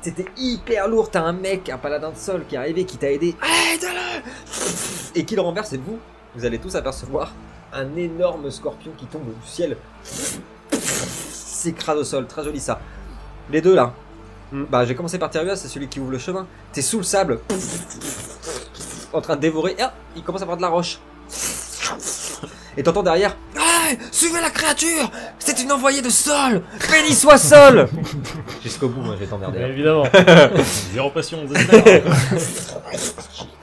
C'était hyper lourd. T'as un mec, un paladin de sol qui est arrivé, qui t'a aidé. Aide-le Et qui le renverse. Et vous, vous allez tous apercevoir un énorme scorpion qui tombe du ciel. S'écrase au sol. Très joli ça. Les deux là. Bah, j'ai commencé par Tyrua, c'est celui qui ouvre le chemin. T'es sous le sable, en train de dévorer. Et ah, il commence à avoir de la roche. Et t'entends derrière Allez, suivez la créature C'est une envoyée de sol Béni soit sol Jusqu'au bout, moi, je vais t'emmerder. évidemment. Zéro passion,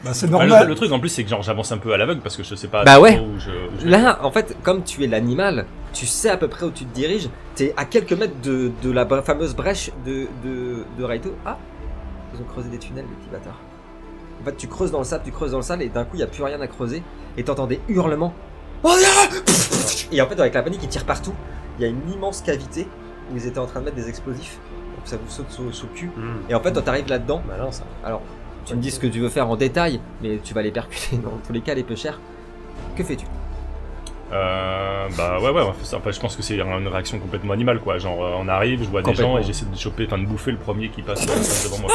Bah, c'est Bah, le, normal. le truc en plus, c'est que genre j'avance un peu à l'aveugle parce que je sais pas Bah trop ouais. où je, où je vais. Là, en fait, comme tu es l'animal, tu sais à peu près où tu te diriges. T'es à quelques mètres de, de la fameuse brèche de, de, de Raito. Ah Ils ont creusé des tunnels, les petits bâtards. En fait, tu creuses dans le sable, tu creuses dans le sable, et d'un coup, il n'y a plus rien à creuser. Et t'entends des hurlements. Oh non Et en fait, avec la panique, ils tirent partout. Il y a une immense cavité où ils étaient en train de mettre des explosifs. Donc ça vous saute sous, sous le cul. Hmm. Et en fait, toi, t'arrives là-dedans. Ça. Alors, tu me dis ce que tu veux faire en détail, mais tu vas les percuter dans tous les cas, les peu chers. Que fais-tu? Euh, bah ouais, ouais, enfin, je pense que c'est une réaction complètement animale quoi. Genre, euh, on arrive, je vois des gens et j'essaie de choper, enfin de bouffer le premier qui passe, euh, devant moi.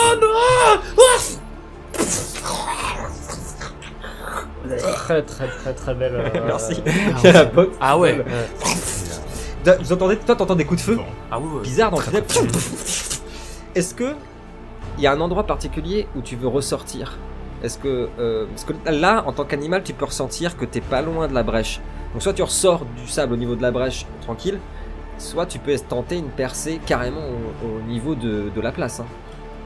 Très très très très belle. euh, Merci. euh, Il y a la botte. ah ouais. Da- Vous entendez, toi, t'entends des coups de feu Bon. Ah ouais. bizarres dans le tunnel. Est-ce que il y a un endroit particulier où tu veux ressortir? Est-ce que euh, parce que là, en tant qu'animal, tu peux ressentir que t'es pas loin de la brèche. Donc soit tu ressors du sable au niveau de la brèche tranquille, soit tu peux tenter une percée carrément au, au niveau de, de la place. hein.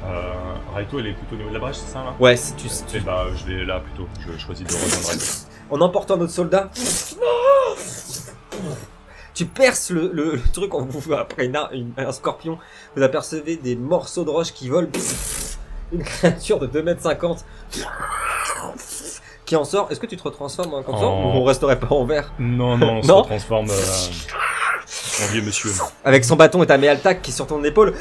Euh, Raito, elle est plutôt au niveau de la brèche, c'est ça là Ouais, si tu, Et bah, je vais là plutôt. Je choisis de rejoindre Raito. en emportant notre soldat. Tu perces le, le- le truc en vous après une un scorpion. Vous apercevez des morceaux de roche qui volent. Une créature de 2m50 qui en sort. Est-ce que tu te retransformes comme ça En- ou on resterait pas en vert Non, non, on se Non. transforme euh, en vieux monsieur. Avec son bâton et ta méaltac qui sur ton épaule.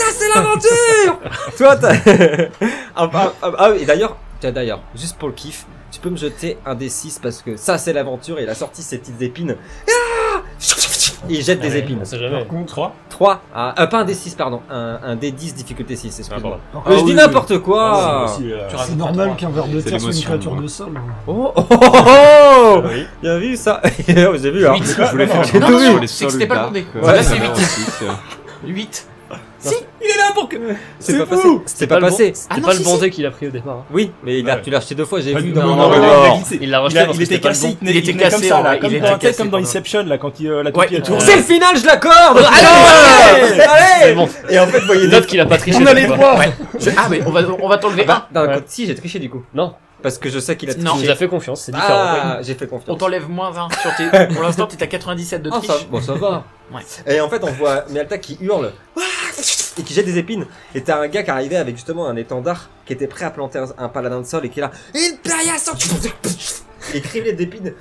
Ah Ça c'est l'aventure Toi t'as... ah, ah, ah, ah, et d'ailleurs, tiens d'ailleurs, juste pour le kiff, tu peux me jeter un des 6 parce que ça c'est l'aventure et il a sorti ses petites épines. Ah et il jette des ouais, épines. Sait jamais. Par contre, 3 3, ah, euh, pas un D6 pardon, un, un D10 difficulté 6, Ah, excuse-moi. Euh, je Ah dis oui, n'importe quoi Aussi, euh, Tu c'est rajoutes normal qu'un verre de C'est terre soit une créature de sol. Oh, oh, oh, oh oui. Bien vu ça J'ai vu hein. Je voulais faire J'ai tout vu. c'est c'était pas demandé. euh, Là, c'est ouais, 8. 8. Il est là pour que... C'est C'est pas fou. passé C'est pas le bon- passé C'était Ah non, pas si, le si. bandé qu'il a pris au départ. Oui, mais il a, Ouais. tu l'as acheté deux fois, j'ai vu non, non, lore. il l'a Il, rejeté il était cassé, il était cassé, il était cassé comme dans Inception, là, quand il, euh, la toupie tourne. C'est le final, je l'accorde Allez Allez bon. Et en fait, vous voyez Note qu'il a pas triché. On a les Je- Ah, mais on va, on va t'enlever un. Bah, si, j'ai triché du coup. Non, Parce que je sais qu'il a Non. tu triché. nous as fait confiance, c'est différent. Ah, j'ai fait On confiance. t'enlève moins 1 sur tes. Pour l'instant, t'es à 97 de Ah, triche. bon, ça va. Ouais. Et en fait, on voit Mialta qui hurle et qui jette des épines. Et t'as un gars qui arrivait avec justement un étendard qui était prêt à planter un, un paladin de sol et qui est là. Imperia Et criblé d'épines.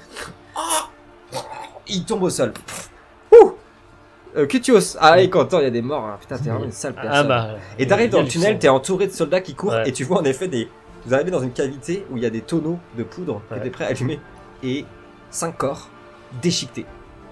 Oh Il tombe au sol. Ouh euh, Cutios. Ah, il est content, il y a des morts. hein. Putain, t'es vraiment une sale personne. Ah bah. Et t'arrives dans le tunnel, t'es entouré de soldats qui courent Ouais. et tu vois en effet des. Vous arrivez dans une cavité où il y a des tonneaux de poudre qui Ouais. étaient prêts à allumer et cinq corps déchiquetés.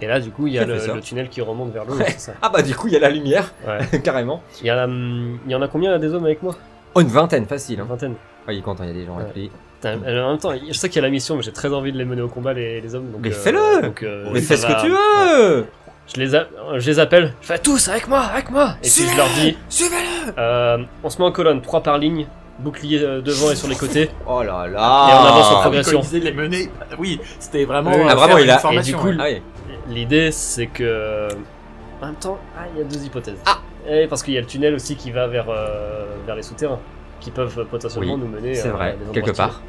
Et là, du coup, il y a le, tunnel qui remonte vers l'eau, Ouais. c'est ça. Ah bah du coup il y a la lumière, Ouais. carrément. Il y, en a, hum, il y en a combien là, des hommes avec moi? Oh une vingtaine facile. Une Hein. vingtaine. Ah il est content, il y a des gens Ouais. Putain, euh, en même temps, je sais qu'il y a la mission, mais j'ai très envie de les mener au combat, les, les hommes. Donc, Mais euh, fais-le euh, Mais fais ce va- que tu veux Je les, a- je les appelle. Je fais tous avec moi, avec moi. Et puis je leur dis, Suivez-le euh, on se met en colonne, trois par ligne, bouclier devant et sur les côtés. Oh là là Et on avance en Ah progression. disait les mener, oui, c'était vraiment. Oui, ah, vraiment, il une a- et du coup, ouais. Ah oui. L'idée, c'est que en même temps, ah, il y a deux hypothèses. Ah. Et parce qu'il y a le tunnel aussi qui va vers, euh, vers les souterrains, qui peuvent euh, potentiellement Oui, nous mener. C'est euh, à vrai, des quelque part.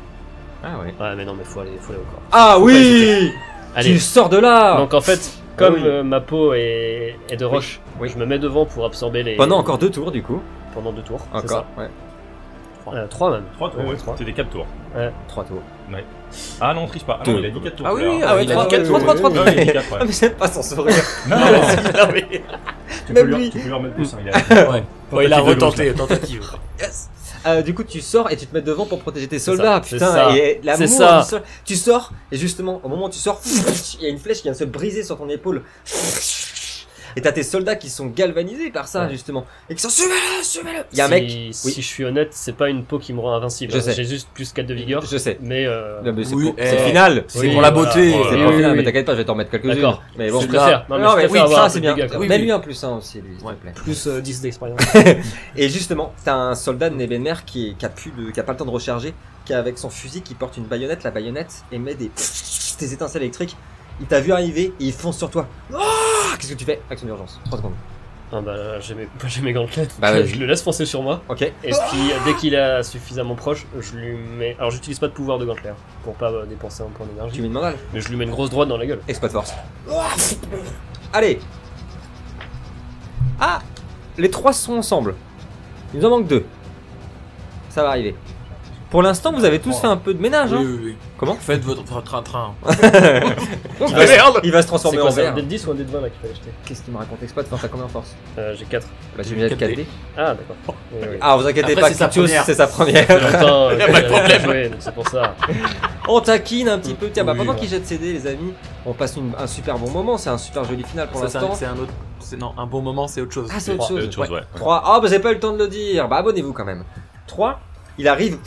Ah ouais. Ouais, mais non, mais faut aller, faut aller au corps. Ah oui Allez. Tu sors de là Donc en fait, comme Ah oui. euh, ma peau est, est de roche, oui. je me mets devant pour absorber les. Pendant encore deux tours du coup. Pendant deux tours. c'est Encore, ouais. Ça. Euh, trois même. 3 tours, Ouais, ouais. trois. C'était des 4 tours. Trois tours. Ah non, on triche pas. Ah non, il a dit 4 tours. Ah oui, oui, ah oui, il a dit quatre trois, tours. trois, trois, Ouais, il a dit quatre, ouais. Ah mais j'aime pas son sourire. Non, non, mais- tu, Même peux lui, remettre plus. hein, il a- Ouais. Ouais, il a retenté, tentative. Yes. Euh, du coup, tu sors et tu te mets devant pour protéger tes C'est soldats. ça, c'est Putain, ça. et l'amour C'est ça. du sol- Tu sors et justement, au moment où tu sors, il y a une flèche qui vient de se briser sur ton épaule. Et t'as tes soldats qui sont galvanisés par ça, Ouais. justement. Et qui sont suivez-le, suivez-le. Il y a un si, mec. Si Oui. je suis honnête, c'est pas une peau qui me rend invincible. Je hein. sais. J'ai juste plus 4 de vigueur. Je sais. Mais. Euh... Mais c'est Oui, pour- le final. C'est Oui, pour la voilà. beauté. Ouais, C'est oui, final, oui, mais t'inquiète pas, je vais t'en remettre quelques-unes. D'accord. Mais bon, je préfère. Non, mais oui, ça c'est bien. même. Mets-lui un plus un aussi, lui, s'il Ouais. te plaît. Plus euh, 10 d'expérience. Et justement, t'as un soldat de Nebenmer qui, a plus de, qui a pas le temps de recharger, qui a avec son fusil, qui porte une baïonnette. La baïonnette émet des, des étincelles électriques. Il t'a vu arriver et il fonce sur toi. Ah Qu'est-ce que tu fais? Action d'urgence. 3 secondes. Ah bah, j'ai mes, j'ai mes gantelettes. Bah, je le laisse foncer sur moi. Ok. Et puis, dès qu'il est suffisamment proche, je lui mets. Alors, j'utilise pas de pouvoir de gantelet hein, pour pas euh, dépenser un point Tu d'énergie. lui demandes Mais je lui mets une grosse droite dans la gueule. Exploit de force. Allez Ah Les trois sont ensemble. Il nous en manque deux. Ça va arriver. Pour l'instant, vous avez tous fait un peu de ménage. Oui, Hein oui, oui. Comment Faites votre train-train. il, va, merde il va se transformer quoi, en c'est un verre. dé de 10 ou un dé de 20 là qu'il fallait acheter Qu'est-ce qu'il me raconte force, t'as combien en force euh, J'ai 4. Bah, tu me 4 4 dés. Ah, d'accord. Oui, oui. Ah, vous inquiétez Après, pas, c'est sa Kitios, première. c'est sa première. Longtemps, euh, pas de problème. j'avais joué, donc c'est pour ça. On taquine un petit peu. Tiens, bah, Oui, pendant voilà. qu'il jette ses dés, les amis, on passe une- un super bon moment. C'est un super joli final pour Ça, c'est un- l'instant. c'est un autre. c'est- Non, un bon moment, c'est autre chose. Ah, c'est autre chose. autre chose, ouais. 3. Ah, bah, j'ai pas eu le temps de le dire. Bah, abonnez-vous quand même. 3. Il arrive.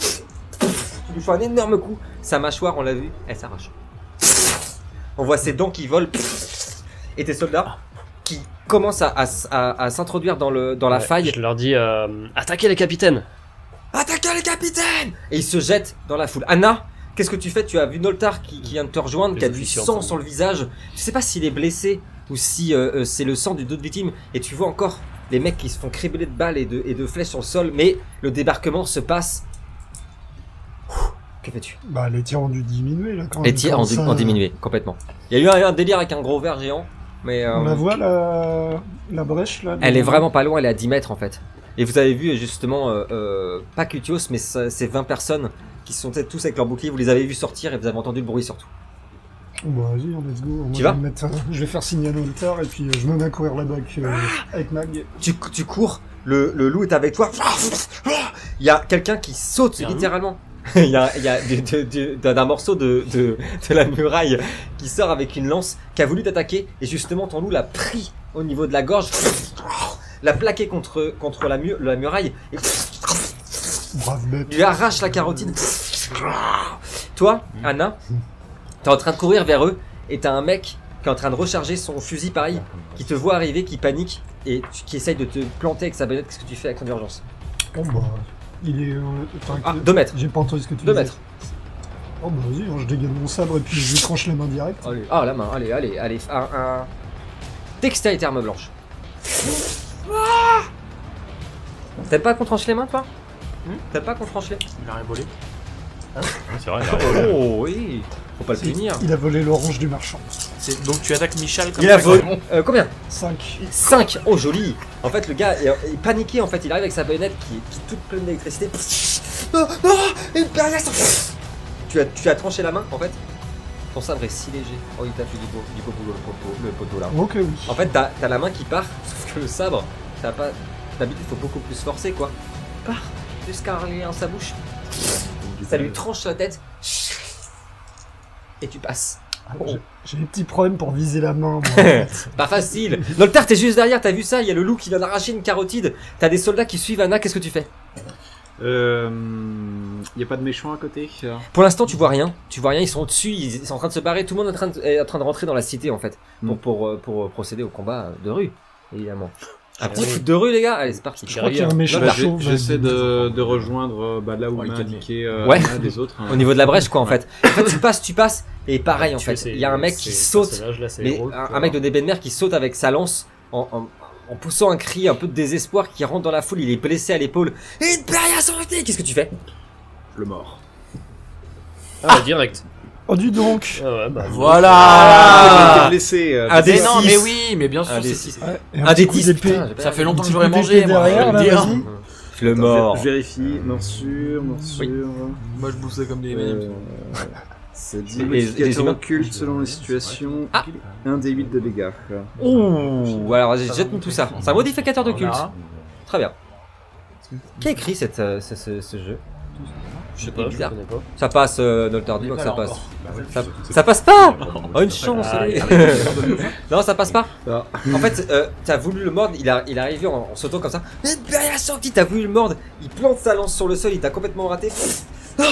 Tu lui fais un énorme coup. Sa mâchoire, on l'a vu, elle s'arrache. On voit ses dents qui volent. Et tes soldats qui commencent à, à s- à- à s'introduire dans, le, dans la Ouais, faille. Je leur dis euh, attaquez les capitaines. Attaquez les capitaines Et il se jette dans la foule. Anna, qu'est-ce que tu fais? Tu as vu Noltar qui, qui vient de te rejoindre, Les qui a du sang sur le visage. Tu sais pas s'il est blessé ou si euh, euh, c'est le sang d'une autre victime. Et tu vois encore les mecs qui se font cribler de balles et de, et de flèches sur le sol. Mais le débarquement se passe. Ouh, Que fais-tu Bah, les tirs ont dû diminuer là quand Les tirs ont, dû- ça, ont diminué complètement. Il y a eu un, un délire avec un gros verre géant. Mais euh, On la voit la, la brèche là elle est vraiment pas loin, elle est à 10 mètres en fait. Et vous avez vu justement, euh, euh, pas Cutios, mais ce- ces 20 personnes qui sont peut-être tous avec leur bouclier, vous les avez vus sortir et vous avez entendu le bruit surtout. Bah, vas-y, on let's go. Moi, Tu je vas vais mettre, euh, Je vais faire signer à Noltar et puis euh, je me mets à courir là-bas avec, euh, avec Mag. Tu, tu cours, le, le loup est avec toi. Il y a quelqu'un qui saute littéralement. Il y a, il y a d'un morceau de, de, de la muraille qui sort avec une lance, qui a voulu t'attaquer, et justement ton loup l'a pris au niveau de la gorge, l'a plaqué contre, contre la, mu- la muraille, et lui arrache la carotide. Toi, Anna, t'es en train de courir vers eux et t'as un mec qui est en train de recharger son fusil pareil, qui te voit arriver, qui panique et qui essaye de te planter avec sa baïonnette. Qu'est-ce que tu fais avec ton urgence? Oh bah, il est. euh, Ah, que- 2 mètres. J'ai pas entendu ce que tu 2 disais. mètres. Oh bah vas-y, hein, je dégaine mon sabre et puis je lui tranche la main direct. Allez. Ah, la main, allez, allez, allez. Un, un... Dextérité arme blanche. Ah T'aimes pas qu'on tranche les mains, toi? Hmm T'aimes pas qu'on tranche les Il a rien volé. C'est vrai, il a raison. Oh oui Faut pas le punir. Il a volé l'orange du marchand. Donc tu attaques Michal comme Il ça, a volé. Euh, combien 5. 5 Oh joli En fait le gars est, est paniqué en fait, il arrive avec sa baïonnette qui, est- qui est toute pleine d'électricité. Non, non Une baïonnette tu as, tu as tranché la main en fait Ton sabre est si léger. Oh il t'a fait du beau, du beau boulot le poteau, le poteau là. Ok, oui. En fait t'as t'as la main qui part, sauf que le sabre, t'as pas... D'habitude faut beaucoup plus forcer quoi. Part jusqu'à arriver dans sa bouche. Ça lui tranche la tête. Et tu passes. Ah, j'ai- J'ai des petits problèmes pour viser la main. Moi, en fait. Pas facile. Noltar, t'es juste derrière, t'as vu ça? Il y a le loup qui vient d'arracher une carotide. T'as des soldats qui suivent Anna, qu'est-ce que tu fais? Euh. Y a pas de méchant à côté Pour l'instant, tu vois rien. Tu vois rien, ils sont au-dessus, ils sont en train de se barrer. Tout le monde est en train de, est en train de rentrer dans la cité en fait. Pour, Mm. pour, euh, pour, procéder au combat de rue, évidemment. Un petit oui. foot de rue, les gars Allez, c'est parti. Je crois qu'il y a un méchant j'ai- chauve. J'essaie de, de rejoindre euh, bah, là où Ouais, m'a indiqué euh, Ouais. Des autres. hein. Au niveau de la brèche, quoi, en fait. En fait, tu passes, tu passes, et pareil, en fait. Il y a un mec qui saute. Mais un, quoi. un mec de Nebenmer qui saute avec sa lance en, en- en poussant un cri un peu de désespoir qui rentre dans la foule. Il est blessé à l'épaule. Imperia Sancti Qu'est-ce que tu fais? Le mort. Ah, bah, direct. Oh, dis donc Ah ouais, bah. Voilà Ah. Euh, Un des non, mais oui, mais bien sûr. Un des c'est- six. Ouais, et Un petit des coup 10. d'épée. putain, j'ai pas- Ça fait longtemps Un que j'aurais mangé, d'épée moi. je derrière, là, le dire. vas-y. Le mort. Je vérifie. Morsure, morsure. Moi, je boussais comme des Euh, c'est 10 Les- les modificateurs humains. occultes selon les situations. Ah. 1 des 8 de dégâts. Ouh, alors vas-y, jette-nous tout ça. C'est un modificateur de culte. Voilà. Très bien. Qui a écrit cette, euh, ce, ce- ce jeu? Je sais pas, je bizarre. pas. Ça passe, euh, Noltar, dis-moi que ça passe. Ça, ça passe pas Oh, une chance Ah, allez. Non, ça passe pas Ah. En fait, euh, t'as voulu le mordre, il, a, il est arrivé en, en sautant comme ça. Imperia Sancti, t'as voulu le mordre, il plante sa lance sur le sol, il t'a complètement raté. Oh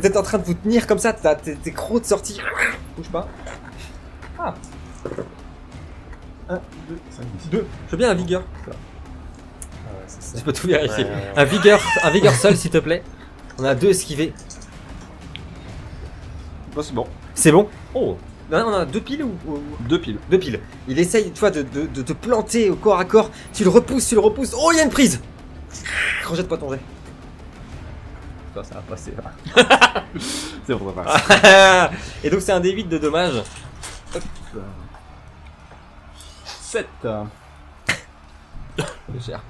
T'es en train de vous tenir comme ça, t'as tes, tes crocs de sortie. Bouge pas. Ah. Un, deux, deux. Je veux bien un vigueur. Ah ouais, c'est ça. Je peux tout vérifier. Ouais, ouais, ouais. Un vigueur, un vigueur seul, s'il te plaît. On a deux esquivés. Bon, c'est bon. C'est bon? Oh Non, on a deux piles ou, ou- Deux piles. Deux piles. Il essaye, toi, de, de, de te planter au corps à corps. Tu le repousses, tu le repousses. Oh, il y a une prise Rejette-moi ton jet. Toi, ça va passer. C'est bon, ça passe. Et donc, c'est un D8 de dommages. 7. C'est cher.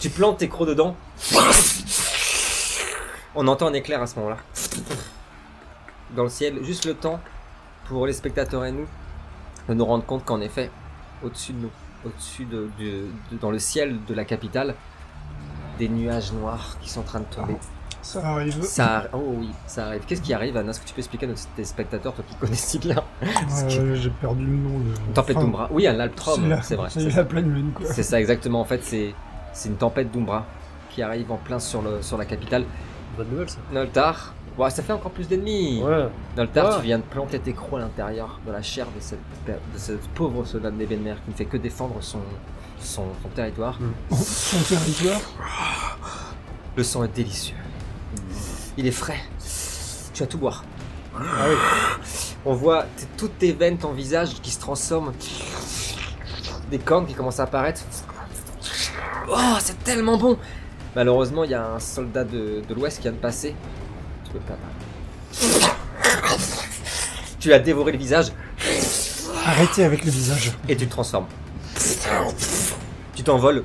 Tu plantes tes crocs dedans. On entend un éclair à ce moment-là. Dans le ciel, juste le temps pour les spectateurs et nous de nous rendre compte qu'en effet, au-dessus de nous, au-dessus de, de- de- dans le ciel de la capitale, des nuages noirs qui sont en train de tomber. Ça arrive. Ça, oh oui, ça arrive. Qu'est-ce qui arrive, Anna Est-ce que tu peux expliquer à nos spectateurs, toi qui connais si bien Euh, J'ai perdu le nom. de- tempête Enfin, d'Umbra. Oui, un Alptrum, la- c'est vrai. C'est la pleine lune, quoi. C'est ça exactement. En fait, c'est c'est une tempête d'Umbra qui arrive en plein sur le sur la capitale. Bonne nouvelle, ça. Noltar, ouais, ça fait encore plus d'ennemis. Ouais. Noltar, Ouais. tu viens de planter tes crocs à l'intérieur de la chair de cette de pauvre soldat de Nebenmer qui ne fait que défendre son son, son territoire. Son territoire. Le sang est délicieux. Il est frais. Tu vas tout boire. Ah oui. On voit toutes tes veines, ton visage qui se transforme. Des cornes qui commencent à apparaître. Oh, c'est tellement bon Malheureusement, il y a un soldat de, de l'Ouest qui vient de passer. Tu peux pas parler. Tu as dévoré le visage Arrêtez avec le visage. et tu te transformes. Tu t'envoles.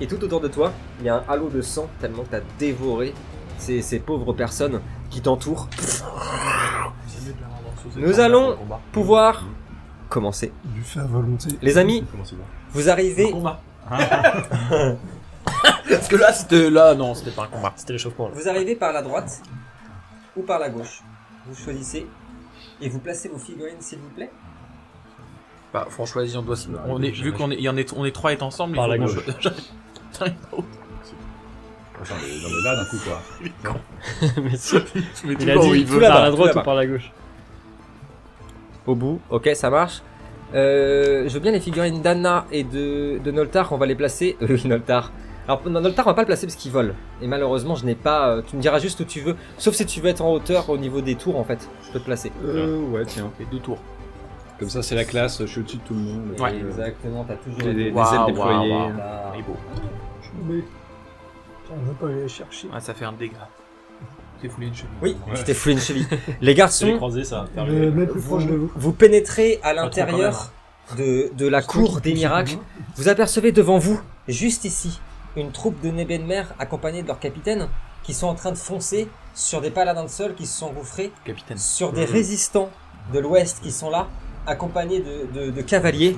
Et tout autour de toi, il y a un halo de sang tellement que tu as dévoré ces, ces pauvres personnes qui t'entourent. Nous allons pouvoir commencer. Du fait à volonté. Les amis, vous arrivez. Combat. Parce que là, c'était là, non, c'était pas un combat. C'était l'échauffement, là. Vous arrivez par la droite ou par la gauche. Vous choisissez et vous placez vos figurines, s'il vous plaît. Bah, franchement, vas-y, on doit. On est, vu qu'on est, il y en est, on est trois et ensemble. Par il la faut gauche. qu'on- J'en ai, j'en ai là, du coup, quoi. Mais si. Je mets Il a toujours dit où il veut. par la droite ou par la gauche? Au bout, ok, ça marche. Euh, je veux bien les figurines d'Anna et de, de Noltar, on va les placer. Euh, oui, Noltar. Alors, non, Noltar, on va pas le placer parce qu'il vole. Et malheureusement, je n'ai pas. euh, tu me diras juste où tu veux. Sauf si tu veux être en hauteur au niveau des tours, en fait. Je peux te placer. Euh, ouais, tiens. Et deux tours. Comme ça, c'est la classe, je suis au-dessus de tout le monde. Ouais. Euh, Exactement, t'as toujours. Des, des Waouh, ailes déployées. Il est beau. On va pas aller les chercher. Ah, ça fait un dégât. T'es foulé une cheville. Oui, Ouais. tu t'es foulé une cheville. Les garçons, ça. Plus proche de vous, pénétrez à l'intérieur de, de la cour des miracles. Vous apercevez devant vous, juste ici, une troupe de Nebenmer accompagnée de leur capitaine qui sont en train de foncer sur des paladins de sol qui se sont engouffrés, Capitaine. sur des résistants de l'ouest qui sont là, accompagnés de, de- de cavaliers.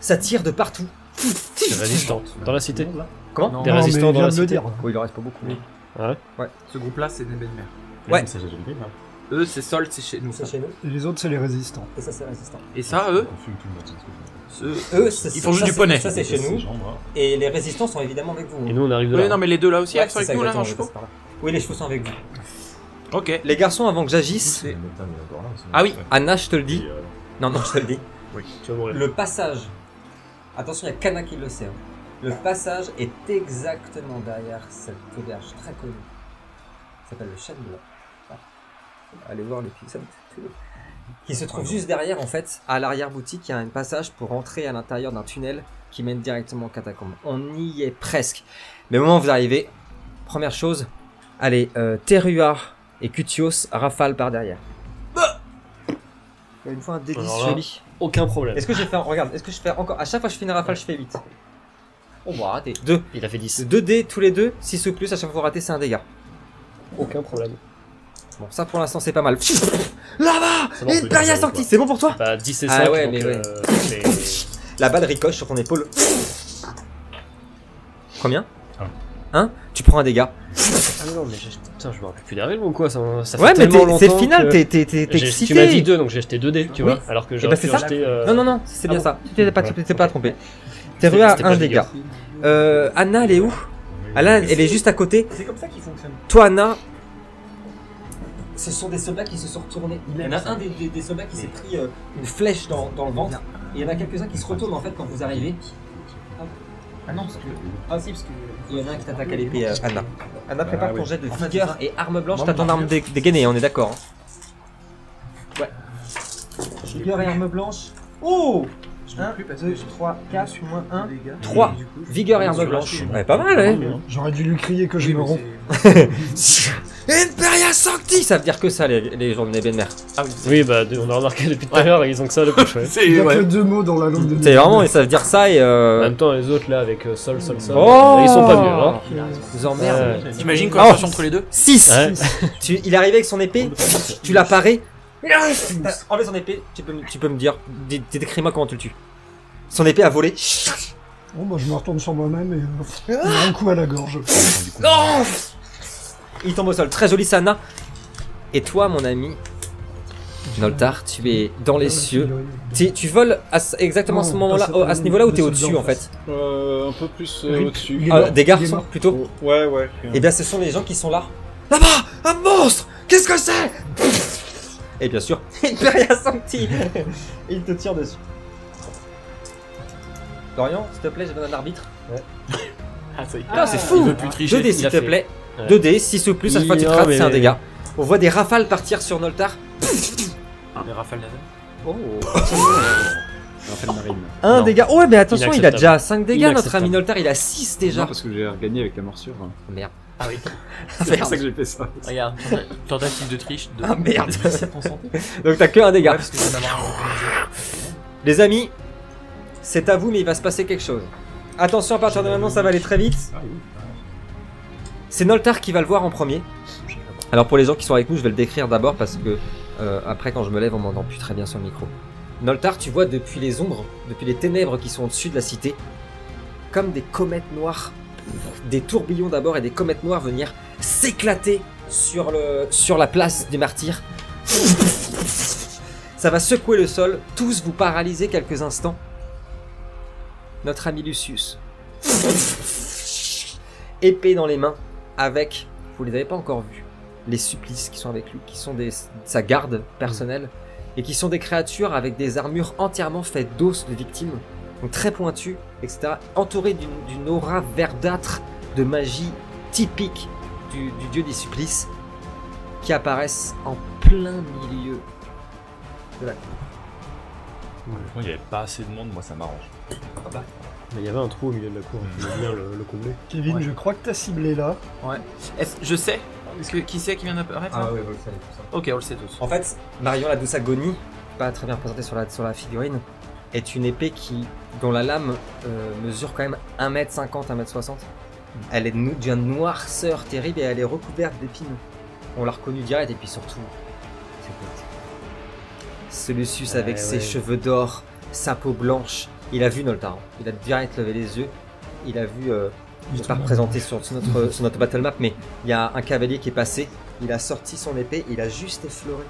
Ça tire de partout. Des résistantes. Dans la cité. Comment? Non, Des Non, mais résistants il dans la de le cité. dire. Il en reste pas beaucoup. Ce groupe-là, c'est des Benmer. Ouais. Ça. Eux, c'est Sol, c'est chez nous. C'est chez nous, Et les autres, c'est les résistants. et ça c'est résistant. Et ça, eux, On fume tout le monde, c'est eux. Eux, c'est- Ils font juste ça, du c'est- poney. Ça c'est chez nous, moi. et les résistants sont évidemment avec vous. Et nous, on arrive de Ouais, là. non, mais les deux là aussi, Ouais, ils sont c'est avec nous là, exactement, en je chevaux. passe par là. Oui, les chevaux sont avec vous. Ok. Les garçons, avant que j'agisse, Mais putain, mais encore là, c'est- Ah oui. Anna, je te le Et, dis. euh, Non, non, je te le dis. Tu vas mourir. Le passage, attention, il y a Kana qui le sait. hein. Le passage est exactement derrière cette auberge très connue. Ça s'appelle le Chêne Blanc. Ah. Allez voir l'épisode. qui se trouve juste derrière en fait, à l'arrière-boutique, il y a un passage pour entrer à l'intérieur d'un tunnel qui mène directement aux catacombes. On y est presque. Mais au moment où vous arrivez, première chose, allez, euh, Terua et Cutios rafale par derrière. A une fois un D10 Alors là- joli. Aucun problème. Est-ce que je fais, regarde, est-ce que je fais encore, à chaque fois que je fais une rafale, je fais 8. On va rater. 2. Il a fait 10. 2 dés tous les deux, 6 ou plus, à chaque fois que vous ratez, c'est un dégât. Aucun problème. Bon, ça pour l'instant, c'est pas mal. Là-bas Ça va, on peut Imperia dire ça, Sancti, quoi. c'est bon pour toi Bah 10 et Ah 5, ouais, donc mais ouais. euh, c'est- La balle ricoche sur ton épaule. Combien Un. Hein Tu prends un dégât. Ah mais non, mais j'ai- putain, je me rappelle plus règles ou quoi ça, ça fait Ouais, mais tellement t'es- c'est le final, que- t'es excité. Tu m'as dit 2, donc j'ai acheté 2 dés, tu Oui. vois. Alors que Eh j'aurais c'est pu acheter. euh, Non, non, non, c'est Ah bien bon ça. Tu t'es pas, Ouais. tu t'es pas trompé. T'es C'était- à un dégât. Euh, Anna, elle est où? Anna, elle est juste à côté. C'est comme ça qu'il fonctionne. Toi, Anna, ce sont des soldats qui se sont retournés. Il y en a un des, des- des soldats qui s'est pris euh, une flèche dans, dans le ventre. Et il y en a quelques-uns qui se retournent en fait quand vous arrivez. Ah non, parce que. Ah si, parce que. Il y en a un qui t'attaque à l'épée, euh, Anna. Anna, prépare Ah, ton jet de En fait, vigueur c'est et arme blanche. T'as ton arme dé- dégainée, on est d'accord. hein. Ouais. Vigueur et arme blanche. Oh 1, plus parce 2, que j'ai 3, 4, moins 1. les gars. 3. Et du coup, je- Vigueur et arme blanche. Ouais, pas mal, ouais. J'aurais dû lui crier que je me romps. Imperia Sancti Ça veut dire que ça, les, les gens de Nebenmer. Ah oui. Oui, bah on a remarqué depuis tout à l'heure, ils ont que ça de poche, ouais. Il y a ouais. que deux mots dans la langue de C'est vraiment, ils savent dire ça et En euh. même temps, les autres là avec euh, sol, sol, sol, Oh ils sont pas mieux, hein. Ils emmerdent. T'imagines Oh. conversation entre les deux 6 Ouais. tu, Il est arrivé avec son épée, tu l'as paré. Enlevé son épée, tu peux, me- tu peux me dire, dé- décris-moi comment tu le tues. Son épée a volé. Bon, bah, je me retourne sur moi-même et. euh, un coup à la gorge. Non Il tombe au sol. Très joli, Sana. Et toi, mon ami, Noltar, tu es dans les cieux. Tu, tu voles à ce- exactement à ce Non, moment-là, pas à ce niveau-là où t'es au-dessus en fait Euh, un peu plus euh, Rip. au-dessus. Ah. Des garçons plutôt Ouais, ouais. Eh bien, ce sont les gens qui sont là. Là-bas Un monstre Qu'est-ce que c'est? Et bien sûr, Imperia Sancti Il te tire dessus. Dorian, s'il te plaît, j'ai besoin d'un arbitre. Ah, ça y est. Putain, c'est Il fou veut plus tricher. 2D, s'il il te fait. plaît. Ouais. 2D, 6 ou plus, à chaque fois que tu te rates, mais- c'est un dégât. On voit des rafales partir sur Noltar. Les rafales laser. Oh Marine. Un Non. dégât. Oh ouais, mais attention, il a déjà 5 dégâts, notre ami Noltar. Il a 6 déjà. Non, parce que j'ai regagné avec la morsure. Merde. Ah oui. C'est pour ça que j'ai fait ça. Regarde, tenta- tentative de triche. De... Ah merde. pour santé. Donc t'as que un dégât. parce que je viens d'avoir un Les amis, c'est à vous, mais il va se passer quelque chose. Attention, à partir de maintenant, ça va aller très vite. C'est Noltar qui va le voir en premier. Alors pour les gens qui sont avec nous, je vais le décrire d'abord parce que euh, après, quand je me lève, on m'entend plus très bien sur le micro. Noltar, tu vois depuis les ombres, depuis les ténèbres qui sont au-dessus de la cité, comme des comètes noires, des tourbillons d'abord et des comètes noires venir s'éclater sur, sur la place des martyrs. Ça va secouer le sol, tous vous paralyser quelques instants. Notre ami Lucius, épée dans les mains, avec, vous les avez pas encore vus, les supplices qui sont avec lui, qui sont sa garde personnelle, et qui sont des créatures avec des armures entièrement faites d'os de victimes, donc très pointues, etc., entourées d'une aura verdâtre de magie typique du, du dieu des supplices, qui apparaissent en plein milieu de la cour. Il n'y avait pas assez de monde, moi ça m'arrange. Mais il y avait un trou au milieu de la cour, il faut bien le, le combler. Kevin, Ouais. je crois que t'as ciblé là. Est-ce- Je sais. Est-ce que qui c'est qui vient d'apparaître là oui, vous le savez tout ça. Ok, on le sait tous. En fait, Marion la douce agonie, pas très bien sur la, sur la figurine, est une épée qui, dont la lame euh, mesure quand même 1m50, 1m60. Elle est d'une noirceur terrible et elle est recouverte d'épines. On l'a reconnue direct et puis surtout, c'est quoi Ce Lucius avec Ouais, ses ouais. cheveux d'or, sa peau blanche, il a vu Noltar. hein. Il a direct levé les yeux. Il a vu, euh, je vais pas représenté sur, sur notre, sur notre battle map, mais il y a un cavalier qui est passé. Il a sorti son épée, il a juste effleuré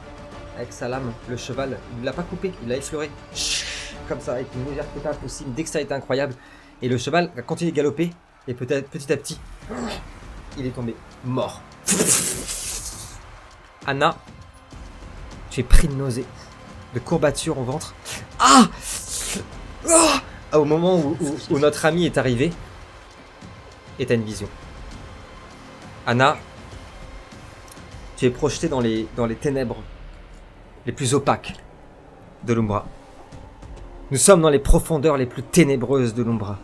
avec sa lame le cheval. Il ne l'a pas coupé, il l'a effleuré. Comme ça, avec une légèreté pas possible, une dextérité incroyable. Et le cheval a continué de galoper, et peut-être petit à petit, il est tombé mort. Anna, tu es pris de nausée, de courbatures au ventre. Ah Ah Au moment où, notre ami est arrivé, et t'as une vision. Anna, tu es projetée dans les, dans les ténèbres les plus opaques de l'Umbra. Nous sommes dans les profondeurs les plus ténébreuses de l'Umbra.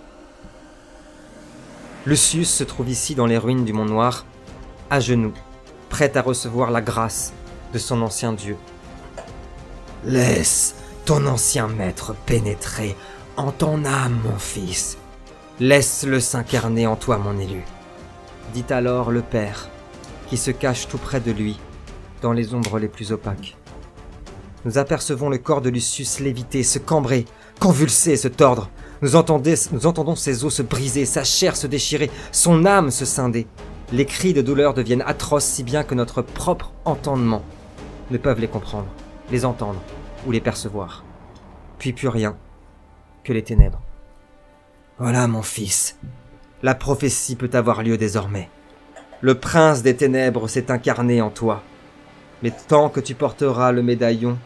Lucius se trouve ici dans les ruines du Mont Noir, à genoux, prêt à recevoir la grâce de son ancien dieu. Laisse ton ancien maître pénétrer en ton âme, mon fils. Laisse-le s'incarner en toi, mon élu. Dit alors le Père, qui se cache tout près de lui, dans les ombres les plus opaques. Nous apercevons le corps de Lucius léviter, se cambrer, convulser, se tordre. Nous, entendons ses os se briser, sa chair se déchirer, son âme se scinder. Les cris de douleur deviennent atroces si bien que notre propre entendement ne peuvent les comprendre, les entendre ou les percevoir. Puis plus rien que les ténèbres. Voilà mon fils. La prophétie peut avoir lieu désormais. Le prince des ténèbres s'est incarné en toi. Mais tant que tu porteras le médaillon,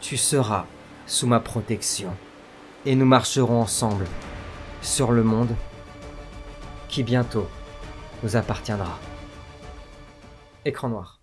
tu seras sous ma protection. Et nous marcherons ensemble sur le monde qui bientôt nous appartiendra. Écran noir.